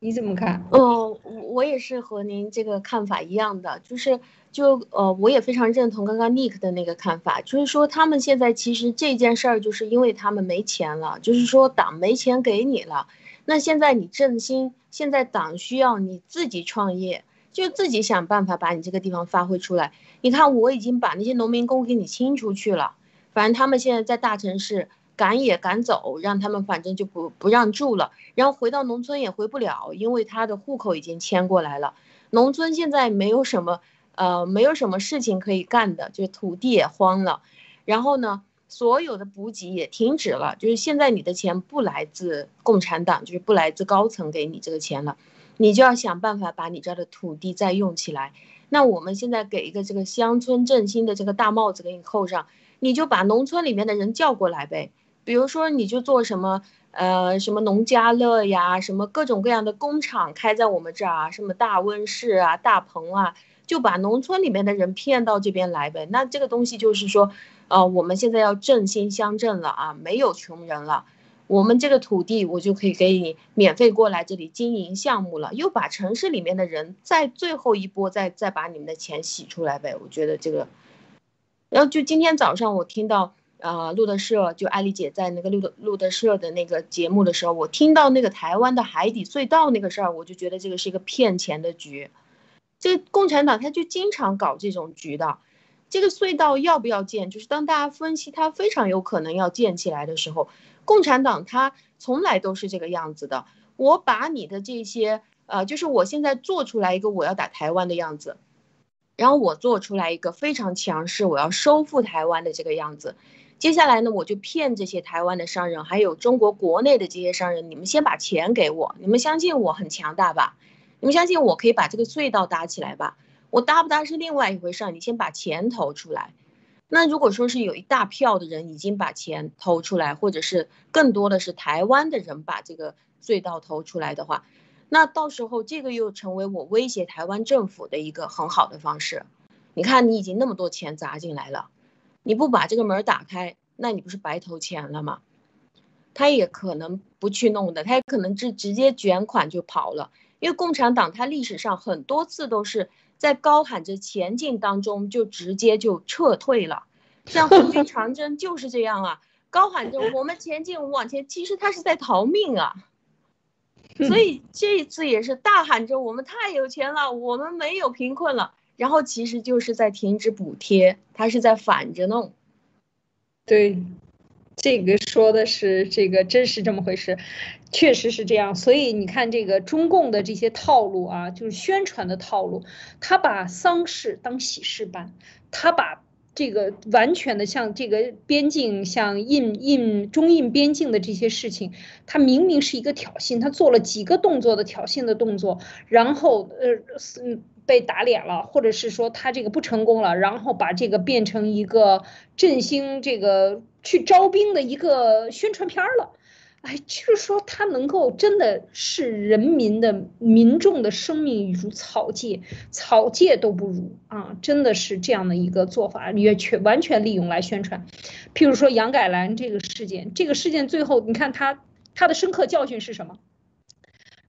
A: 你怎么看？
B: 嗯，我也是和您这个看法一样的，就是就呃，我也非常认同刚刚 Nick 的那个看法，就是说他们现在其实这件事儿，就是因为他们没钱了，就是说党没钱给你了，那现在你振兴，现在党需要你自己创业，就自己想办法把你这个地方发挥出来。你看，我已经把那些农民工给你清出去了，反正他们现在在大城市。赶也赶走，让他们反正就不不让住了，然后回到农村也回不了，因为他的户口已经迁过来了。农村现在没有什么，呃，没有什么事情可以干的，就土地也荒了。然后呢，所有的补给也停止了，就是现在你的钱不来自共产党，就是不来自高层给你这个钱了，你就要想办法把你这儿的土地再用起来。那我们现在给一个这个乡村振兴的这个大帽子给你扣上，你就把农村里面的人叫过来呗。比如说，你就做什么，呃，什么农家乐呀，什么各种各样的工厂开在我们这儿啊，什么大温室啊、大棚啊，就把农村里面的人骗到这边来呗。那这个东西就是说，呃，我们现在要振兴乡镇了啊，没有穷人了，我们这个土地我就可以给你免费过来这里经营项目了，又把城市里面的人在最后一波再再把你们的钱洗出来呗。我觉得这个，然后就今天早上我听到。呃，路德社就艾丽姐在那个路德路德社的那个节目的时候，我听到那个台湾的海底隧道那个事儿，我就觉得这个是一个骗钱的局。这共产党他就经常搞这种局的。这个隧道要不要建？就是当大家分析它非常有可能要建起来的时候，共产党它从来都是这个样子的。我把你的这些呃，就是我现在做出来一个我要打台湾的样子，然后我做出来一个非常强势，我要收复台湾的这个样子。接下来呢，我就骗这些台湾的商人，还有中国国内的这些商人，你们先把钱给我，你们相信我很强大吧？你们相信我可以把这个隧道搭起来吧？我搭不搭是另外一回事，你先把钱投出来。那如果说是有一大票的人已经把钱投出来，或者是更多的是台湾的人把这个隧道投出来的话，那到时候这个又成为我威胁台湾政府的一个很好的方式。你看，你已经那么多钱砸进来了。你不把这个门打开，那你不是白投钱了吗？他也可能不去弄的，他也可能是直接卷款就跑了。因为共产党他历史上很多次都是在高喊着前进当中就直接就撤退了，像红军长征就是这样啊，高喊着我们前进，我往前，其实他是在逃命啊。所以这一次也是大喊着我们太有钱了，我们没有贫困了。然后其实就是在停止补贴，他是在反着弄。
A: 对，这个说的是这个真是这么回事，确实是这样。所以你看这个中共的这些套路啊，就是宣传的套路，他把丧事当喜事办，他把。这个完全的像这个边境，像印印中印边境的这些事情，他明明是一个挑衅，他做了几个动作的挑衅的动作，然后呃是被打脸了，或者是说他这个不成功了，然后把这个变成一个振兴这个去招兵的一个宣传片了。哎，就是说他能够真的是人民的民众的生命如草芥，草芥都不如啊！真的是这样的一个做法，也全完全利用来宣传。譬如说杨改兰这个事件，这个事件最后你看他他的深刻教训是什么？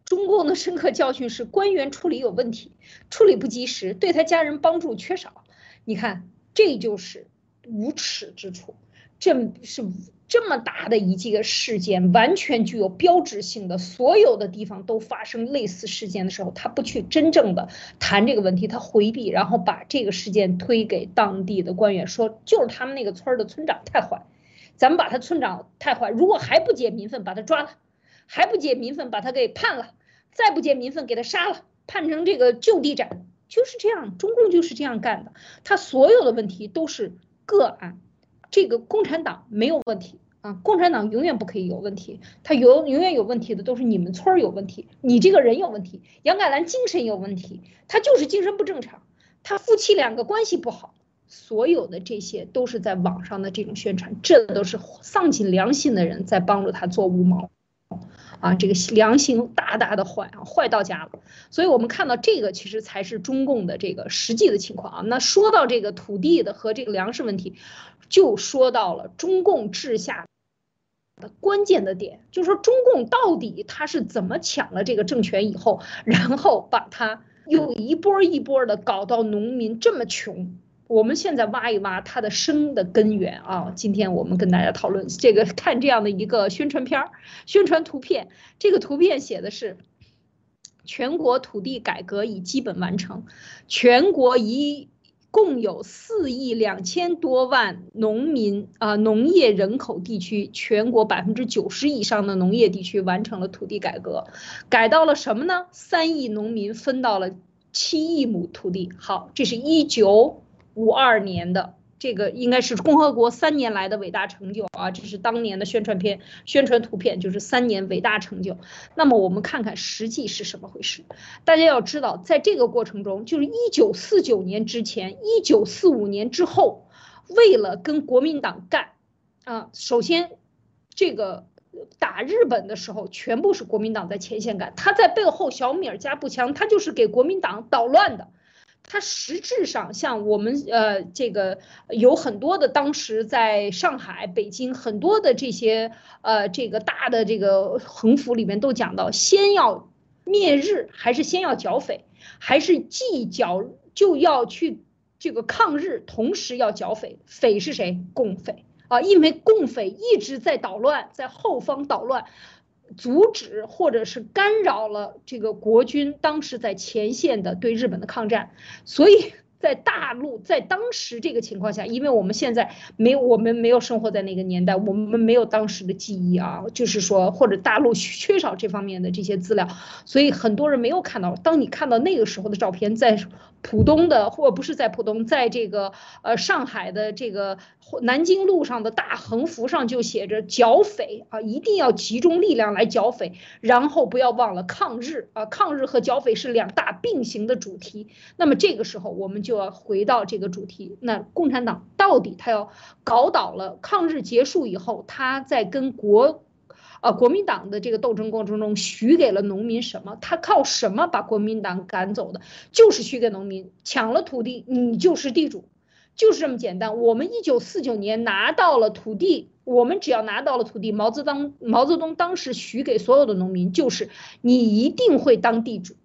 A: 中共的深刻教训是官员处理有问题，处理不及时，对他家人帮助缺少。你看，这就是无耻之处，这是。这么大的一个事件，完全具有标志性的，所有的地方都发生类似事件的时候，他不去真正的谈这个问题，他回避，然后把这个事件推给当地的官员，说就是他们那个村的村长太坏，咱们把他村长太坏，如果还不解民愤，把他抓了，还不解民愤，把他给判了，再不解民愤，给他杀了，判成这个就地斩，就是这样，中共就是这样干的，他所有的问题都是个案。这个共产党没有问题啊，共产党永远不可以有问题，他有永远有问题的都是你们村儿有问题，你这个人有问题，杨改兰精神有问题，他就是精神不正常，他夫妻两个关系不好，所有的这些都是在网上的这种宣传，这都是丧尽良心的人在帮助他做五毛，啊，这个良心大大的坏啊，坏到家了。所以我们看到这个其实才是中共的这个实际的情况啊。那说到这个土地的和这个粮食问题，就说到了中共治下关键的点，就是说中共到底他是怎么抢了这个政权以后，然后把他又一波一波的搞到农民这么穷。我们现在挖一挖它的生的根源啊！今天我们跟大家讨论这个，看这样的一个宣传片儿、宣传图片。这个图片写的是，全国土地改革已基本完成，全国一共有四亿两千多万农民啊，农业人口地区，全国百分之九十以上的农业地区完成了土地改革，改到了什么呢？三亿农民分到了七亿亩土地。好，这是一九。五二年的这个应该是共和国三年来的伟大成就啊！这是当年的宣传片、宣传图片，就是三年伟大成就。那么我们看看实际是什么回事？大家要知道，在这个过程中，就是一九四九年之前、一九四五年之后，为了跟国民党干啊，首先这个打日本的时候，全部是国民党在前线干，他在背后小米加步枪，他就是给国民党捣乱的。它实质上像我们呃这个有很多的当时在上海、北京很多的这些呃这个大的这个横幅里面都讲到，先要灭日还是先要剿匪，还是既剿就要去这个抗日，同时要剿匪，匪是谁？共匪啊，因为共匪一直在捣乱，在后方捣乱。阻止或者是干扰了这个国军当时在前线的对日本的抗战，所以。在大陆，在当时这个情况下，因为我们现在没有，我们没有生活在那个年代，我们没有当时的记忆啊，就是说，或者大陆缺少这方面的这些资料，所以很多人没有看到。当你看到那个时候的照片，在浦东的，或不是在浦东，在这个呃上海的这个南京路上的大横幅上就写着剿匪啊，一定要集中力量来剿匪，然后不要忘了抗日啊，抗日和剿匪是两大并行的主题。那么这个时候我们就。要回到这个主题，那共产党到底他要搞倒了抗日结束以后，他在跟国，呃国民党的这个斗争过程中，许给了农民什么？他靠什么把国民党赶走的？就是许给农民，抢了土地，你就是地主，就是这么简单。我们一九四九年拿到了土地，我们只要拿到了土地，毛泽东毛泽东当时许给所有的农民，就是你一定会当地主。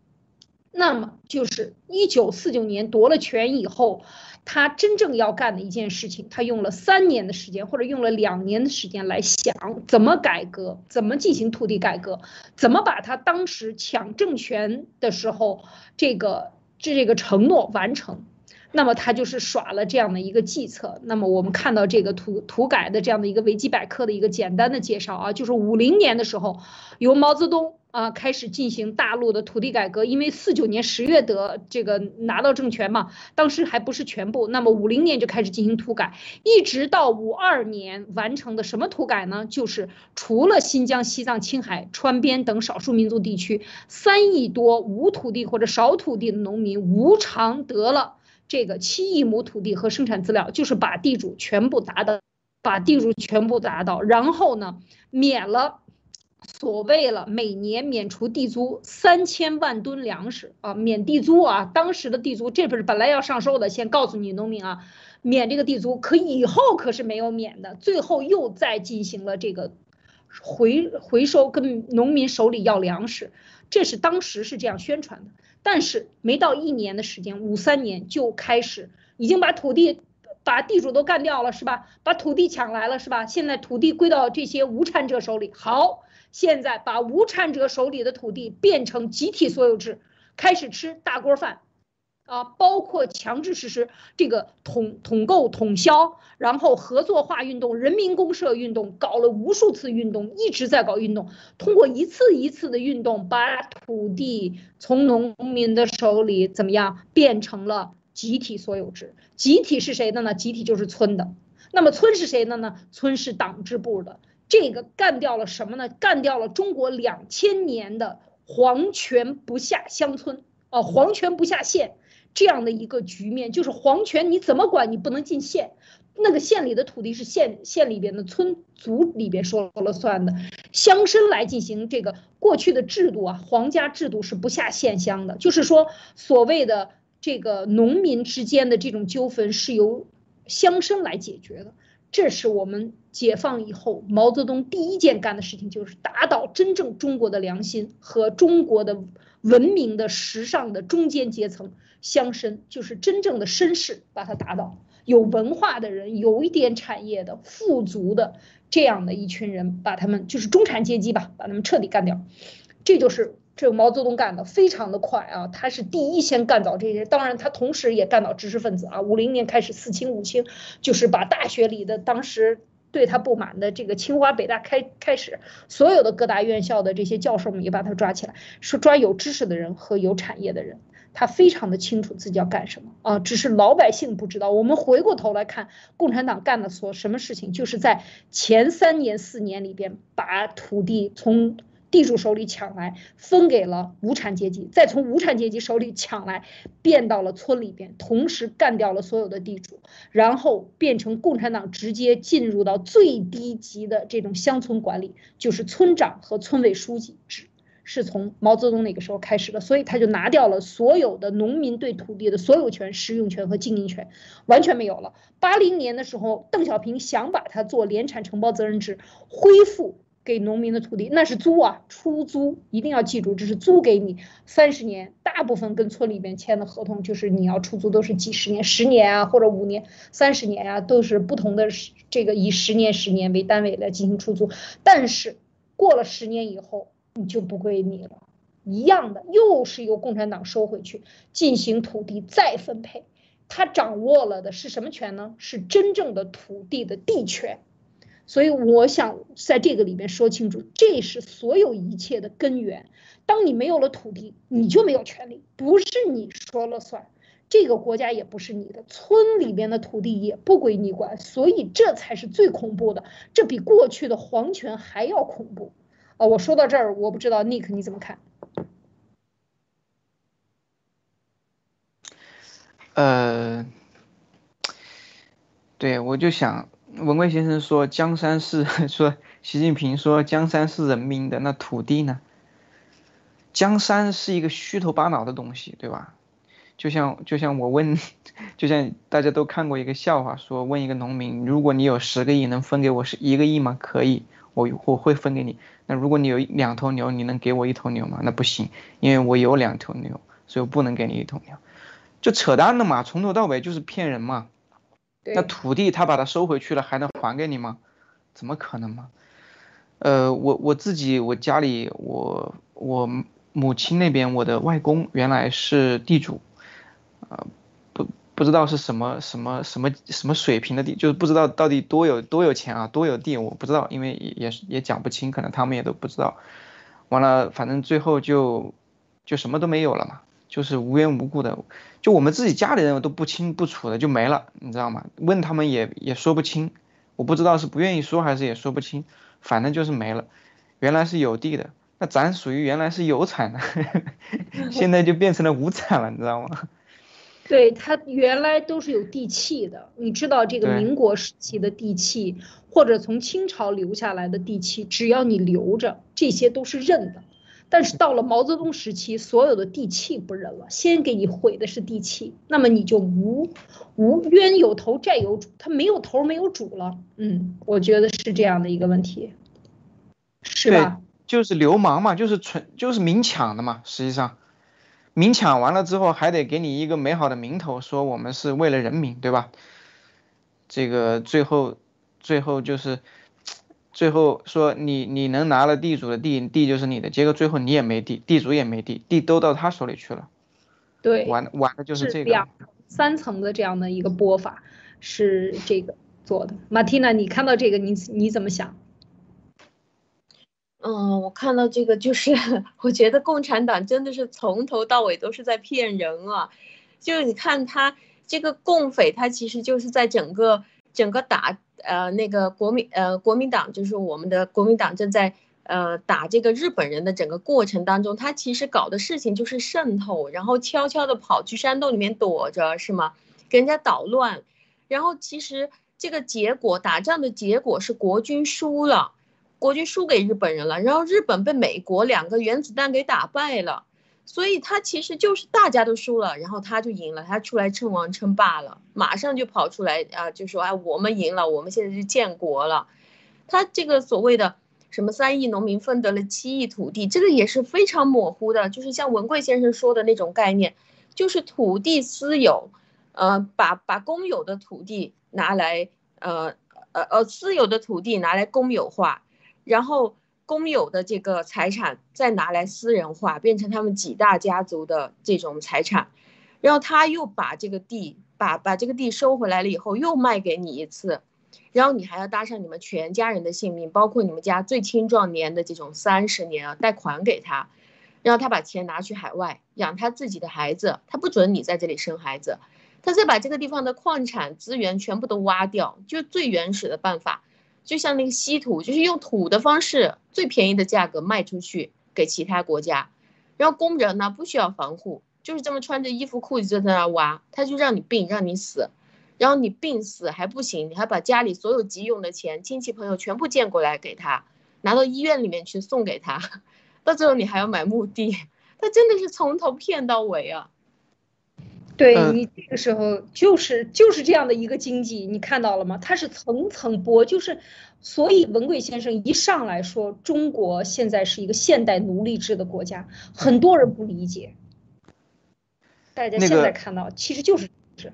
A: 那么就是一九四九年夺了权以后，他真正要干的一件事情，他用了三年的时间，或者用了两年的时间来想怎么改革，怎么进行土地改革，怎么把他当时抢政权的时候这个这这个承诺完成。那么他就是耍了这样的一个计策。那么我们看到这个土土改的这样的一个维基百科的一个简单的介绍啊，就是五零年的时候，由毛泽东。啊，开始进行大陆的土地改革，因为四九年十月得这个拿到政权嘛，当时还不是全部，那么五零年就开始进行土改，一直到五二年完成的什么土改呢？就是除了新疆、西藏、青海、川边等少数民族地区三亿多无土地或者少土地的农民无偿得了这个七亿亩土地和生产资料，就是把地主全部打倒，把地主全部打倒，然后呢，免了。所谓了，每年免除地租三千万吨粮食啊，免地租啊，当时的地租这不是本来要上收的，先告诉你农民啊，免这个地租，可以后可是没有免的，最后又再进行了这个回回收，跟农民手里要粮食，这是当时是这样宣传的，但是没到一年的时间，五三年就开始已经把土地把地主都干掉了是吧？把土地抢来了是吧？现在土地归到这些无产者手里，好。现在把无产者手里的土地变成集体所有制，开始吃大锅饭，啊，包括强制实施这个统统购统销，然后合作化运动、人民公社运动，搞了无数次运动，一直在搞运动，通过一次一次的运动，把土地从农民的手里怎么样变成了集体所有制？集体是谁的呢？集体就是村的。那么村是谁的呢？村是党支部的。这个干掉了什么呢？干掉了中国两千年的皇权不下乡村，哦，皇权不下县，这样的一个局面，就是皇权你怎么管，你不能进县，那个县里的土地是县县里边的村族里边说了算的，乡绅来进行这个过去的制度啊，皇家制度是不下县乡的，就是说所谓的这个农民之间的这种纠纷是由乡绅来解决的。这是我们解放以后毛泽东第一件干的事情，就是打倒真正中国的良心和中国的文明的时尚的中间阶层乡绅，就是真正的绅士，把他打倒。有文化的人，有一点产业的富足的这样的一群人，把他们就是中产阶级吧，把他们彻底干掉。这就是。这个毛泽东干的非常的快啊，他是第一先干倒这些，当然他同时也干倒知识分子啊。五零年开始四清五清，就是把大学里的当时对他不满的这个清华北大开开始，所有的各大院校的这些教授们也把他抓起来，说抓有知识的人和有产业的人。他非常的清楚自己要干什么啊，只是老百姓不知道。我们回过头来看，共产党干的所什么事情，就是在前三年四年里边把土地从。地主手里抢来，分给了无产阶级，再从无产阶级手里抢来，变到了村里边，同时干掉了所有的地主，然后变成共产党直接进入到最低级的这种乡村管理，就是村长和村委书记制，是从毛泽东那个时候开始的，所以他就拿掉了所有的农民对土地的所有权、使用权和经营权，完全没有了。八零年的时候，邓小平想把它做联产承包责任制，恢复。给农民的土地那是租啊，出租一定要记住，这是租给你三十年。大部分跟村里边签的合同就是你要出租都是几十年、十年啊，或者五年、三十年啊，都是不同的这个以十年、十年为单位来进行出租。但是过了十年以后，你就不归你了，一样的又是由共产党收回去进行土地再分配。他掌握了的是什么权呢？是真正的土地的地权。所以我想在这个里面说清楚，这是所有一切的根源。当你没有了土地，你就没有权利，不是你说了算，这个国家也不是你的，村里边的土地也不归你管。所以这才是最恐怖的，这比过去的皇权还要恐怖。啊，我说到这儿，我不知道 Nick 你怎么看？
C: 呃，对，我就想。文贵先生说：“江山是 说习近平说江山是人民的，那土地呢？江山是一个虚头巴脑的东西，对吧？就像就像我问，就像大家都看过一个笑话，说问一个农民，如果你有十个亿，能分给我是一个亿吗？可以，我我会分给你。那如果你有两头牛，你能给我一头牛吗？那不行，因为我有两头牛，所以我不能给你一头牛，就扯淡的嘛，从头到尾就是骗人嘛。”那土地他把它收回去了，还能还给你吗？怎么可能吗？呃，我我自己我家里我我母亲那边我的外公原来是地主，呃，不不知道是什么什么什么什么水平的地，就是不知道到底多有多有钱啊，多有地我不知道，因为也也也讲不清，可能他们也都不知道。完了，反正最后就就什么都没有了嘛。就是无缘无故的，就我们自己家里人都不清不楚的就没了，你知道吗？问他们也也说不清，我不知道是不愿意说还是也说不清，反正就是没了。原来是有地的，那咱属于原来是有产的，现在就变成了无产了，你知道吗？
A: 对他原来都是有地契的，你知道这个民国时期的地契，或者从清朝留下来的地契，只要你留着，这些都是认的。但是到了毛泽东时期，所有的地契不认了，先给你毁的是地契，那么你就无无冤有头债有主，他没有头没有主了。嗯，我觉得是这样的一个问题，是吧？
C: 就是流氓嘛，就是纯就是明抢的嘛。实际上，明抢完了之后，还得给你一个美好的名头，说我们是为了人民，对吧？这个最后最后就是。最后说你你能拿了地主的地，地就是你的。结果最后你也没地，地主也没地，地都到他手里去了。
A: 对，
C: 玩玩的就是这个
A: 两三层的这样的一个播法是这个做的。马蒂娜，你看到这个你你怎么想？
B: 嗯，我看到这个就是 我觉得共产党真的是从头到尾都是在骗人啊！就是你看他这个共匪，他其实就是在整个整个打。呃，那个国民呃，国民党就是我们的国民党正在呃，打这个日本人的整个过程当中，他其实搞的事情就是渗透，然后悄悄的跑去山洞里面躲着，是吗？给人家捣乱，然后其实这个结果，打仗的结果是国军输了，国军输给日本人了，然后日本被美国两个原子弹给打败了，所以他其实就是大家都输了，然后他就赢了，他出来称王称霸了，马上就跑出来啊，就说哎，我们赢了，我们现在就建国了，他这个所谓的。什么三亿农民分得了七亿土地，这个也是非常模糊的，就是像文贵先生说的那种概念，就是土地私有，呃，把把公有的土地拿来，呃呃呃，私有的土地拿来公有化，然后公有的这个财产再拿来私人化，变成他们几大家族的这种财产，然后他又把这个地把把这个地收回来了以后，又卖给你一次。然后你还要搭上你们全家人的性命，包括你们家最青壮年的这种三十年啊，贷款给他，然后他把钱拿去海外养他自己的孩子，他不准你在这里生孩子，他再把这个地方的矿产资源全部都挖掉，就最原始的办法，就像那个稀土，就是用土的方式，最便宜的价格卖出去给其他国家，然后工人呢不需要防护，就是这么穿着衣服裤子就在那挖，他就让你病，让你死。然后你病死还不行，你还把家里所有急用的钱、亲戚朋友全部借过来给他，拿到医院里面去送给他，到最后你还要买墓地，他真的是从头骗到尾啊！
A: 对你这个时候就是就是这样的一个经济，你看到了吗？它是层层剥，就是所以文贵先生一上来说中国现在是一个现代奴隶制的国家，很多人不理解，大家现在看到其实就是是。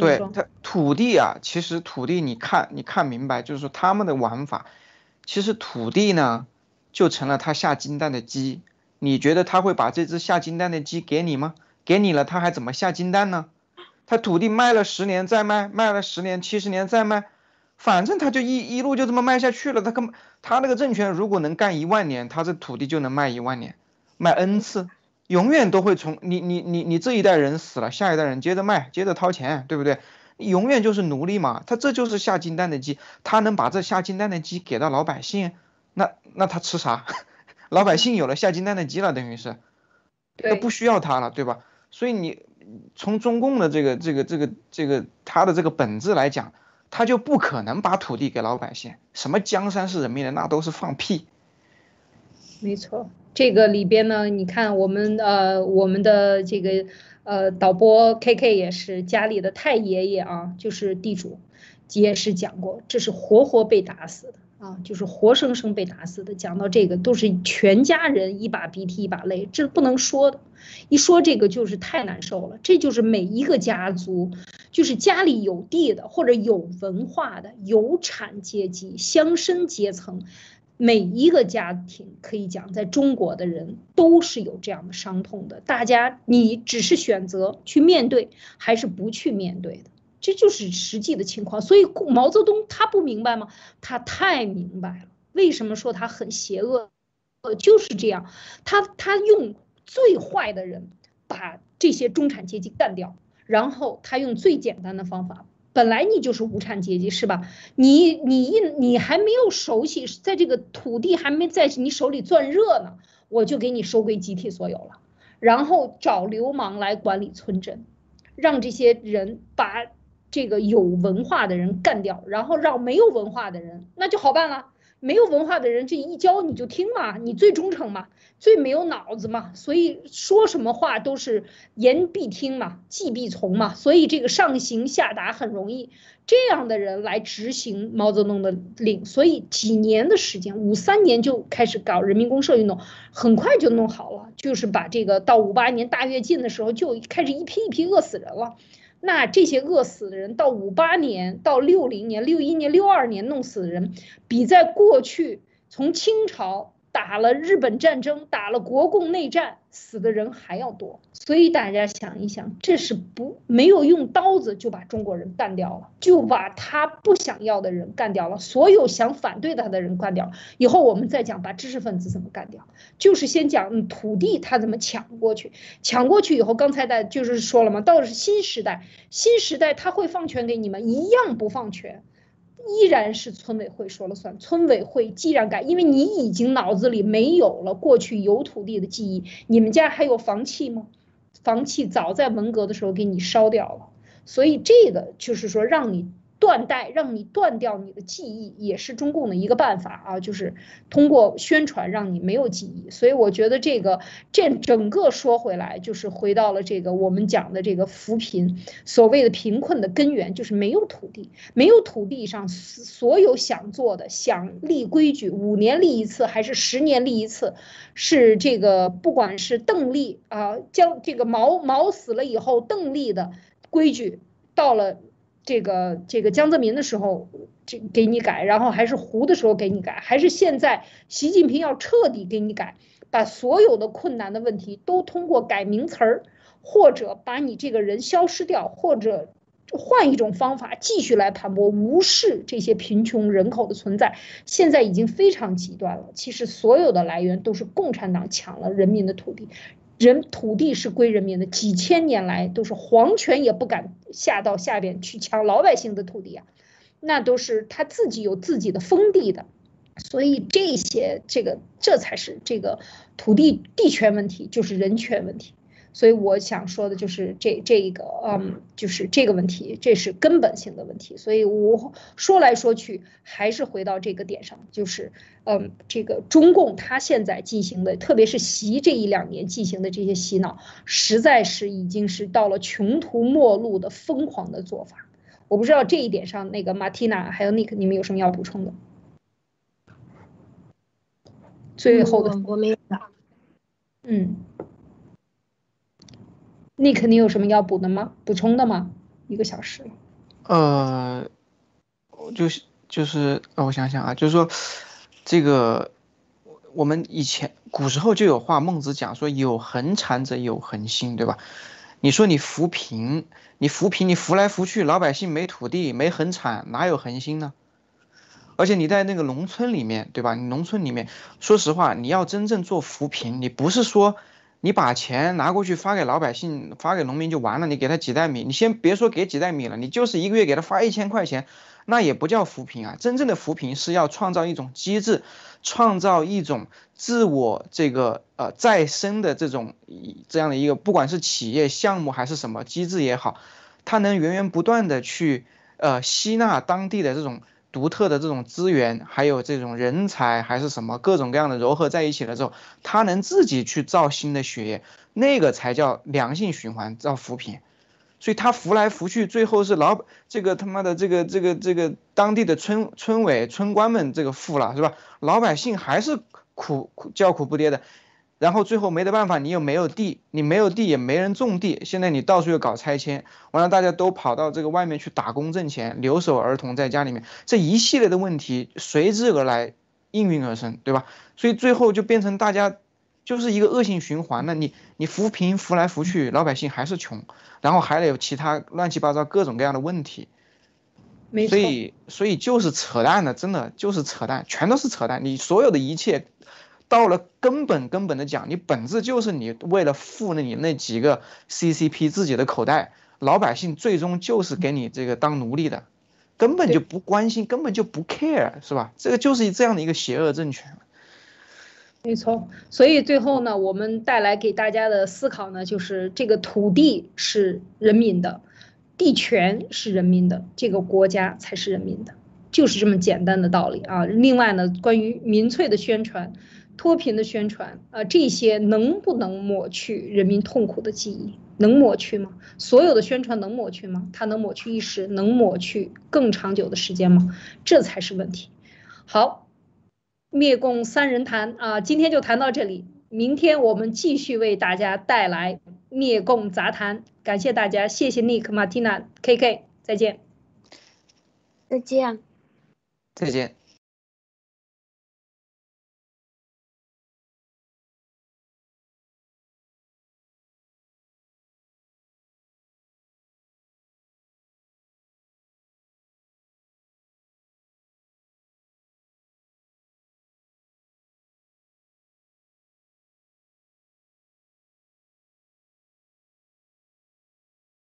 C: 对它土地啊，其实土地你看你看明白，就是说他们的玩法，其实土地呢就成了他下金蛋的鸡。你觉得他会把这只下金蛋的鸡给你吗？给你了，他还怎么下金蛋呢？他土地卖了十年再卖，卖了十年七十年再卖，反正他就一一路就这么卖下去了。他根本他那个政权如果能干一万年，他这土地就能卖一万年，卖 n 次。永远都会从你你你你这一代人死了，下一代人接着卖，接着掏钱，对不对？永远就是奴隶嘛。他这就是下金蛋的鸡，他能把这下金蛋的鸡给到老百姓，那那他吃啥？老百姓有了下金蛋的鸡了，等于是，那不需要他了，对吧？所以你从中共的这个这个这个这个他的这个本质来讲，他就不可能把土地给老百姓。什么江山是人民的，那都是放屁。
A: 没错。这个里边呢，你看我们呃，我们的这个呃导播 K K 也是家里的太爷爷啊，就是地主，也是讲过，这是活活被打死的啊，就是活生生被打死的。讲到这个，都是全家人一把鼻涕一把泪，这不能说的，一说这个就是太难受了。这就是每一个家族，就是家里有地的或者有文化的有产阶级乡绅阶层。每一个家庭可以讲，在中国的人都是有这样的伤痛的。大家，你只是选择去面对，还是不去面对的，这就是实际的情况。所以毛泽东他不明白吗？他太明白了。为什么说他很邪恶？呃，就是这样，他他用最坏的人把这些中产阶级干掉，然后他用最简单的方法。本来你就是无产阶级是吧？你你一你还没有熟悉，在这个土地还没在你手里攥热呢，我就给你收归集体所有了，然后找流氓来管理村镇，让这些人把这个有文化的人干掉，然后让没有文化的人那就好办了。没有文化的人，这一教你就听嘛，你最忠诚嘛，最没有脑子嘛，所以说什么话都是言必听嘛，计必从嘛，所以这个上行下达很容易，这样的人来执行毛泽东的令，所以几年的时间，五三年就开始搞人民公社运动，很快就弄好了，就是把这个到五八年大跃进的时候就开始一批一批饿死人了。那这些饿死的人，到五八年、到六零年、六一年、六二年弄死的人，比在过去从清朝。打了日本战争，打了国共内战，死的人还要多。所以大家想一想，这是不没有用刀子就把中国人干掉了，就把他不想要的人干掉了，所有想反对他的人干掉。以后我们再讲把知识分子怎么干掉，就是先讲土地他怎么抢过去，抢过去以后，刚才的就是说了嘛，到了新时代，新时代他会放权给你们，一样不放权。依然是村委会说了算。村委会既然改，因为你已经脑子里没有了过去有土地的记忆。你们家还有房契吗？房契早在文革的时候给你烧掉了，所以这个就是说让你。断代，让你断掉你的记忆，也是中共的一个办法啊，就是通过宣传让你没有记忆。所以我觉得这个这整个说回来，就是回到了这个我们讲的这个扶贫，所谓的贫困的根源就是没有土地，没有土地上所有想做的、想立规矩，五年立一次还是十年立一次，是这个不管是邓丽啊，将这个毛毛死了以后，邓丽的规矩到了。这个这个江泽民的时候，这给你改，然后还是胡的时候给你改，还是现在习近平要彻底给你改，把所有的困难的问题都通过改名词儿，或者把你这个人消失掉，或者换一种方法继续来盘剥，无视这些贫穷人口的存在，现在已经非常极端了。其实所有的来源都是共产党抢了人民的土地。人土地是归人民的，几千年来都是皇权也不敢下到下边去抢老百姓的土地啊，那都是他自己有自己的封地的，所以这些这个这才是这个土地地权问题，就是人权问题。所以我想说的就是这这一个，嗯，就是这个问题，这是根本性的问题。所以我说来说去还是回到这个点上，就是，嗯，这个中共他现在进行的，特别是习这一两年进行的这些洗脑，实在是已经是到了穷途末路的疯狂的做法。我不知道这一点上，那个马蒂娜还有 Nick，你们有什么要补充的？最后的
B: 我没有。
A: 嗯。你肯定有什么要补的吗？补充的吗？一个小时。
C: 呃，就是就是，让我想想啊，就是说，这个我们以前古时候就有话，孟子讲说有恒产者有恒心，对吧？你说你扶贫，你扶贫，你扶来扶去，老百姓没土地，没恒产，哪有恒心呢？而且你在那个农村里面，对吧？你农村里面，说实话，你要真正做扶贫，你不是说。你把钱拿过去发给老百姓，发给农民就完了。你给他几袋米，你先别说给几袋米了，你就是一个月给他发一千块钱，那也不叫扶贫啊。真正的扶贫是要创造一种机制，创造一种自我这个呃再生的这种这样的一个，不管是企业项目还是什么机制也好，它能源源不断的去呃吸纳当地的这种。独特的这种资源，还有这种人才，还是什么各种各样的糅合在一起了之后，他能自己去造新的血液，那个才叫良性循环，叫扶贫。所以他扶来扶去，最后是老这个他妈的这个这个这个当地的村村委村官们这个富了，是吧？老百姓还是苦苦叫苦不迭的。然后最后没得办法，你又没有地，你没有地也没人种地。现在你到处又搞拆迁，完了大家都跑到这个外面去打工挣钱，留守儿童在家里面，这一系列的问题随之而来，应运而生，对吧？所以最后就变成大家就是一个恶性循环。了你你扶贫扶来扶去，老百姓还是穷，然后还得有其他乱七八糟各种各样的问题。所以所以就是扯淡的，真的就是扯淡，全都是扯淡。你所有的一切。到了根本根本的讲，你本质就是你为了富了你那几个 CCP 自己的口袋，老百姓最终就是给你这个当奴隶的，根本就不关心，根本就不 care，是吧？这个就是这样的一个邪恶政权。
A: 没错，所以最后呢，我们带来给大家的思考呢，就是这个土地是人民的，地权是人民的，这个国家才是人民的，就是这么简单的道理啊。另外呢，关于民粹的宣传。脱贫的宣传啊，这些能不能抹去人民痛苦的记忆？能抹去吗？所有的宣传能抹去吗？它能抹去一时，能抹去更长久的时间吗？这才是问题。好，灭共三人谈啊，今天就谈到这里，明天我们继续为大家带来灭共杂谈。感谢大家，谢谢 Nick、Martina、KK，再见。
B: 再见。
C: 再见。